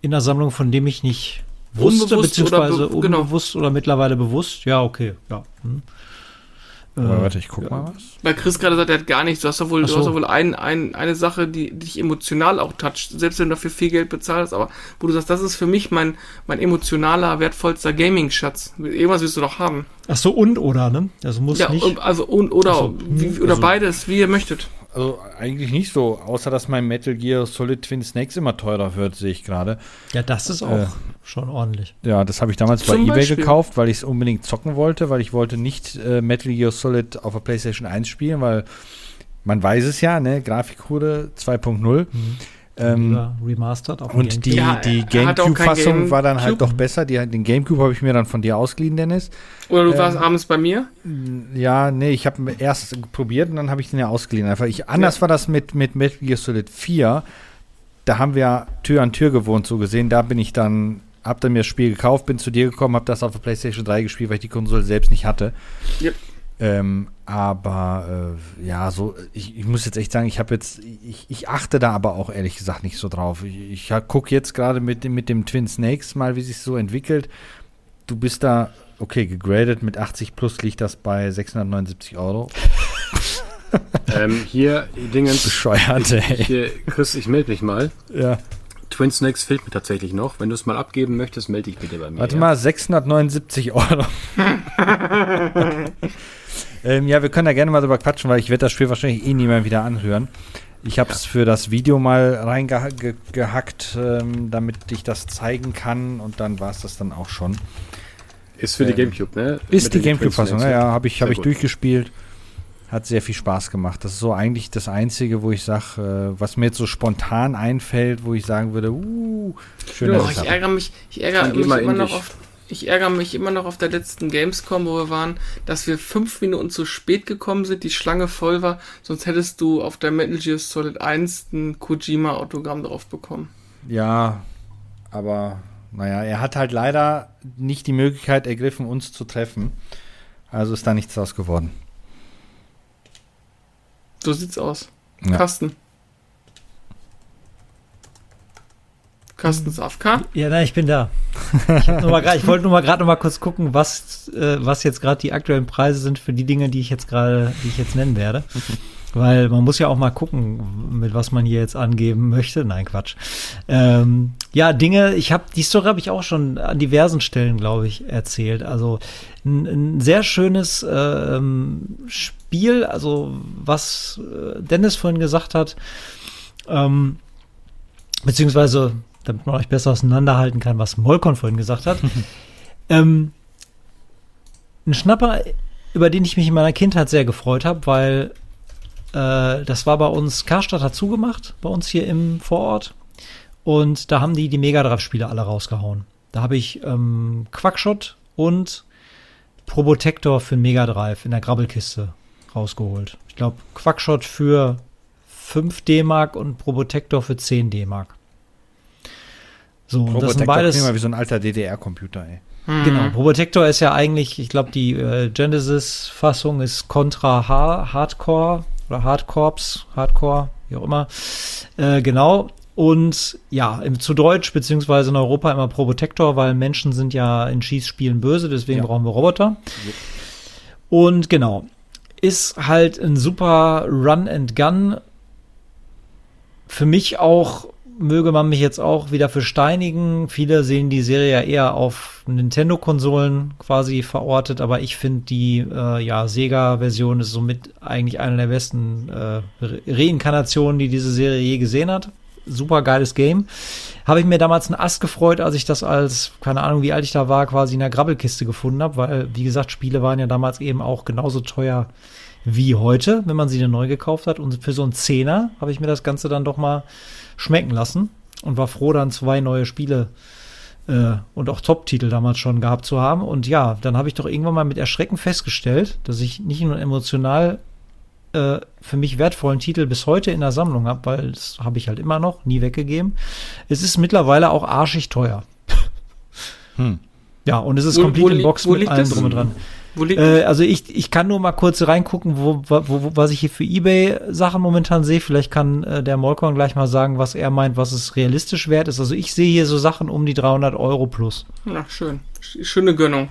in der Sammlung, von dem ich nicht wusste, Unbewusst beziehungsweise oder be- genau. unbewusst oder mittlerweile bewusst. Ja, okay, ja. Hm. Aber Äh, warte, ich guck mal was. Weil Chris gerade sagt, er hat gar nichts. Du hast doch wohl, Ach du so. hast doch wohl ein, ein, eine Sache, die, die dich emotional auch toucht, selbst wenn du dafür viel Geld bezahlst, aber wo du sagst, das ist für mich mein, mein emotionaler, wertvollster Gaming-Schatz. Irgendwas willst du doch haben. Ach so, und oder, ne? Das muss Ja, nicht. also und oder, so, wie, hm, oder also- beides, wie ihr möchtet. Also eigentlich nicht so, außer dass mein Metal Gear Solid Twin Snakes immer teurer wird, sehe ich gerade. ja, das ist auch Äh. Schon ordentlich. Ja, das habe ich damals bei Zum eBay Beispiel. gekauft, weil ich es unbedingt zocken wollte, weil ich wollte nicht äh, Metal Gear Solid auf der PlayStation 1 spielen, weil man weiß es ja, ne, Grafikhude 2.0. Ähm, Lieber remastered auf und die, Ja, die Gamecube-Fassung war dann halt doch besser. Die, den Gamecube habe ich mir dann von dir ausgeliehen, Dennis. Oder du Ähm, warst abends bei mir. Ja, nee, ich habe erst probiert und dann habe ich den ja ausgeliehen. Einfach ich, anders war das mit, mit Metal Gear Solid 4. Da haben wir Tür an Tür gewohnt, so gesehen. Da bin ich dann, hab dann mir das Spiel gekauft, bin zu dir gekommen, habe das auf der PlayStation 3 gespielt, weil ich die Konsole selbst nicht hatte. Yep. Ähm, aber äh, ja, so, ich, ich muss jetzt echt sagen, ich habe jetzt, ich, ich achte da aber auch ehrlich gesagt nicht so drauf. Ich, ich gucke jetzt gerade mit, dem- mit dem Twin Snakes mal, wie sich so entwickelt. Du bist da, okay, gegradet mit 80 plus liegt das bei 679 Euro. <laughs> ähm, hier, Dingens. Bescheuert, ey. Hier, Chris, ich melde mich mal. Ja. Twin Snakes fehlt mir tatsächlich noch. Wenn du es mal abgeben möchtest, melde dich bitte bei mir. Warte ja? mal, 679 Euro. <laughs> ähm, ja, wir können da gerne mal drüber quatschen, weil ich werde das Spiel wahrscheinlich eh nie mehr wieder anhören. Ich habe es für das Video mal reingehackt, ähm, damit ich das zeigen kann und dann war es das dann auch schon. Ist für die Gamecube, ne? Ist Mit die Gamecube-Fassung, ja, ja, habe ich, hab ich gut. durchgespielt. Hat sehr viel Spaß gemacht. Das ist so eigentlich das Einzige, wo ich sage, äh, was mir jetzt so spontan einfällt, wo ich sagen würde, uh, schöner Oh, ich Sache. ärgere mich, ich ärgere mich immer in noch auf, ich ärgere mich immer noch auf der letzten Gamescom, wo wir waren, dass wir fünf Minuten zu spät gekommen sind, die Schlange voll war, sonst hättest du auf der Metal Gear Solid 1 ein Kojima-Autogramm drauf bekommen. Ja, aber naja, er hat halt leider nicht die Möglichkeit ergriffen, uns zu treffen. Also ist da nichts draus geworden. So sieht's aus. Ja. Carsten. Carsten ist AFK. Ja, nein, ich bin da. Ich, grad- ich wollte nur mal gerade noch mal kurz gucken, was, äh, was jetzt gerade die aktuellen Preise sind für die Dinge, die ich jetzt gerade, die ich jetzt nennen werde. Weil man muss ja auch mal gucken, mit was man hier jetzt angeben möchte. Nein, Quatsch. Ähm, ja, Dinge, ich habe, die Story habe ich auch schon an diversen Stellen, glaube ich, erzählt. Also ein, ein sehr schönes ähm, Spiel, also was äh, Dennis vorhin gesagt hat, ähm, beziehungsweise damit man euch besser auseinanderhalten kann, was Molkon vorhin gesagt hat. <laughs> ähm, ein Schnapper, über den ich mich in meiner Kindheit sehr gefreut habe, weil äh, das war bei uns, Karstadt hat zugemacht, bei uns hier im Vorort. Und da haben die die Mega Drive-Spiele alle rausgehauen. Da habe ich ähm, Quackshot und Probotector für Mega Drive in der Grabbelkiste rausgeholt. Ich glaube, Quackshot für 5 D-Mark und Probotector für 10 D-Mark. So, und das sind beides. klingt mal wie so ein alter DDR-Computer, ey. Mhm. Genau, Probotector ist ja eigentlich, ich glaube, die äh, Genesis-Fassung ist Contra Hardcore oder Hardcorps, Hardcore, wie auch immer. Äh, genau. Und ja, im, zu Deutsch beziehungsweise in Europa immer Probotector, weil Menschen sind ja in Schießspielen böse, deswegen Ja. brauchen wir Roboter. Und genau, ist halt ein super Run and Gun. Für mich auch, möge man mich jetzt auch wieder für steinigen. Viele sehen die Serie ja eher auf Nintendo-Konsolen quasi verortet, aber ich finde die äh, ja, Sega-Version ist somit eigentlich eine der besten äh, Re Reinkarnationen, die diese Serie je gesehen hat. Super geiles Game. Habe ich mir damals einen Ast gefreut, als ich das als, keine Ahnung, wie alt ich da war, quasi in der Grabbelkiste gefunden habe, weil, wie gesagt, Spiele waren ja damals eben auch genauso teuer wie heute, wenn man sie denn neu gekauft hat. Und für so einen Zehner habe ich mir das Ganze dann doch mal schmecken lassen und war froh, dann zwei neue Spiele äh, und auch Top-Titel damals schon gehabt zu haben. Und ja, dann habe ich doch irgendwann mal mit Erschrecken festgestellt, dass ich nicht nur emotional äh, für mich wertvollen Titel bis heute in der Sammlung habe, weil das habe ich halt immer noch, nie weggegeben. Es ist mittlerweile auch arschig teuer. Hm. Ja, und es ist Wo- komplett wo in Box wo mit allem drum und dran. Wo liegt Äh, also ich, ich kann nur mal kurz reingucken, wo, wo, wo, was ich hier für Ebay Sachen momentan sehe. Vielleicht kann äh, der Molkon gleich mal sagen, was er meint, was es realistisch wert ist. Also ich sehe hier so Sachen um die 300 Euro plus. Na, schön. Sch- Schöne Gönnung.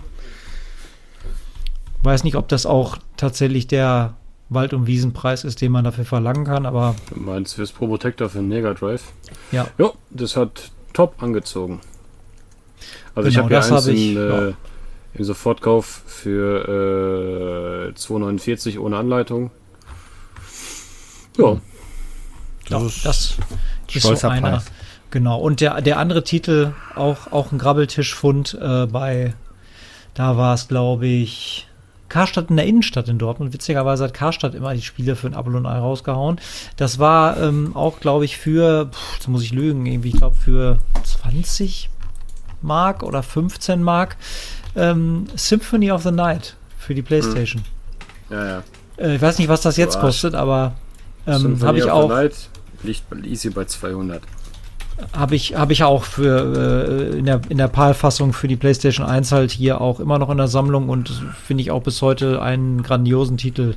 Weiß nicht, ob das auch tatsächlich der Wald- und Wiesenpreis ist, den man dafür verlangen kann, aber Du meinst fürs Probotector für den Mega Drive? ja. Ja, das hat top angezogen. Also ich Genau, habe ja das eins hab ich, im, ja. Im Sofortkauf für äh, 2,49 ohne Anleitung. Ja, ist das ist so einer. Preis. Genau. Und der, der andere Titel, auch, auch ein Grabbeltischfund äh, bei, da war es, glaube ich, Karstadt in der Innenstadt in Dortmund. Witzigerweise hat Karstadt immer die Spiele für ein Apple und Ei rausgehauen. Das war ähm, auch, glaube ich, für, pff, jetzt muss ich lügen, irgendwie, ich glaube, für 20 Mark oder 15 Mark ähm, Symphony of the Night für die Playstation. ja, ja. Äh, ich weiß nicht, was das jetzt Boah. kostet, aber ähm, Symphony habe ich of the auch. Night liegt easy bei 200. Habe ich, hab ich auch für äh, in der, in der PAL-Fassung für die PlayStation 1 halt hier auch immer noch in der Sammlung und finde ich auch bis heute einen grandiosen Titel,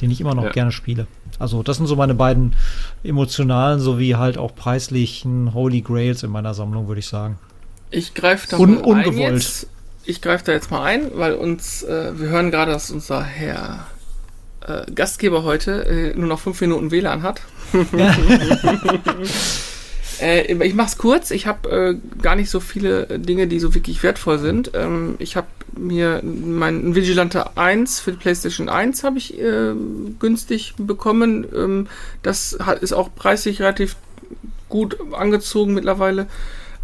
den ich immer noch Ja. gerne spiele. Also das sind so meine beiden emotionalen sowie halt auch preislichen Holy Grails in meiner Sammlung, würde ich sagen. Ich greife da Un- mal ein ungewollt. jetzt. Ich greife da jetzt mal ein, weil uns, äh, wir hören gerade, dass unser Herr äh, Gastgeber heute äh, nur noch fünf Minuten WLAN hat. <laughs> Äh, ich mach's kurz. Ich habe äh, gar nicht so viele Dinge, die so wirklich wertvoll sind. Ähm, ich habe mir mein Vigilante 1 für die PlayStation 1 habe ich günstig bekommen. Ähm, das hat, ist auch preislich relativ gut angezogen mittlerweile.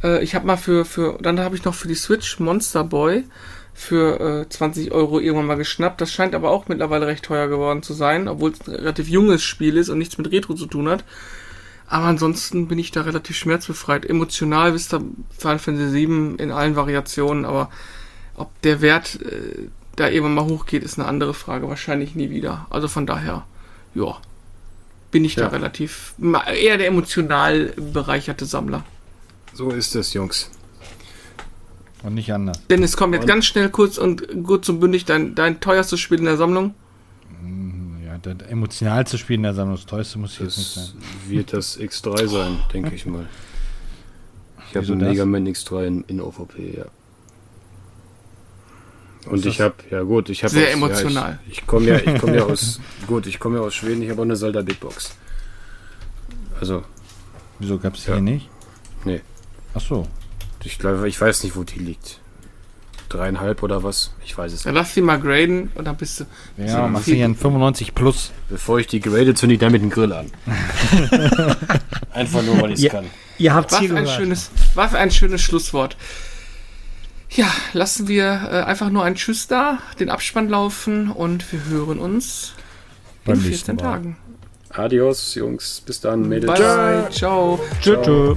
Äh, ich habe mal für für dann habe ich noch für die Switch Monster Boy für äh, 20 Euro irgendwann mal geschnappt. Das scheint aber auch mittlerweile recht teuer geworden zu sein, obwohl es ein relativ junges Spiel ist und nichts mit Retro zu tun hat. Aber ansonsten bin ich da relativ schmerzbefreit. Emotional wisst ihr Final Fantasy 7 in allen Variationen, aber ob der Wert äh, da irgendwann mal hochgeht, ist eine andere Frage. Wahrscheinlich nie wieder. Also von daher, ja, bin ich Ja. da relativ eher der emotional bereicherte Sammler. So ist es, Jungs. Und nicht anders. Dennis, komm jetzt Und- ganz schnell kurz und gut zum bündig dein, dein teuerstes Spiel in der Sammlung. Ja, das emotional zu spielen in der Sammlung, das teuerste muss jetzt nicht Das sein. wird das X3 sein, denke ich mal. Ich habe einen das? Mega Man X3 in, in OVP, ja. Und ich habe, ja gut, ich habe Sehr aus- emotional. Ja, ich ich komme ja, ich komme ja aus, gut, ich komme ja aus Schweden. Ich habe auch eine Zelda Big Box. Also, Wieso gab es Ja. hier nicht? Nee. Ach so. ich glaube, ich weiß nicht, wo die liegt. Dreieinhalb oder was? Ich weiß es Dann nicht. lass sie mal graden und dann bist du. Ja, So, machst du viel- hier ein 95 plus. Bevor ich die grade, zünde ich damit den Grill an. <laughs> Einfach nur, weil ich es Ja. kann. Ihr habt's Was hier ein gehört. schönes, was ein schönes Schlusswort. Ja, lassen wir äh, einfach nur ein Tschüss da, den Abspann laufen und wir hören uns Beim in nächsten 14 Mal. Tagen. Adios, Jungs. Bis dann, Mädels. Bye, bye. Ciao. Tschüss.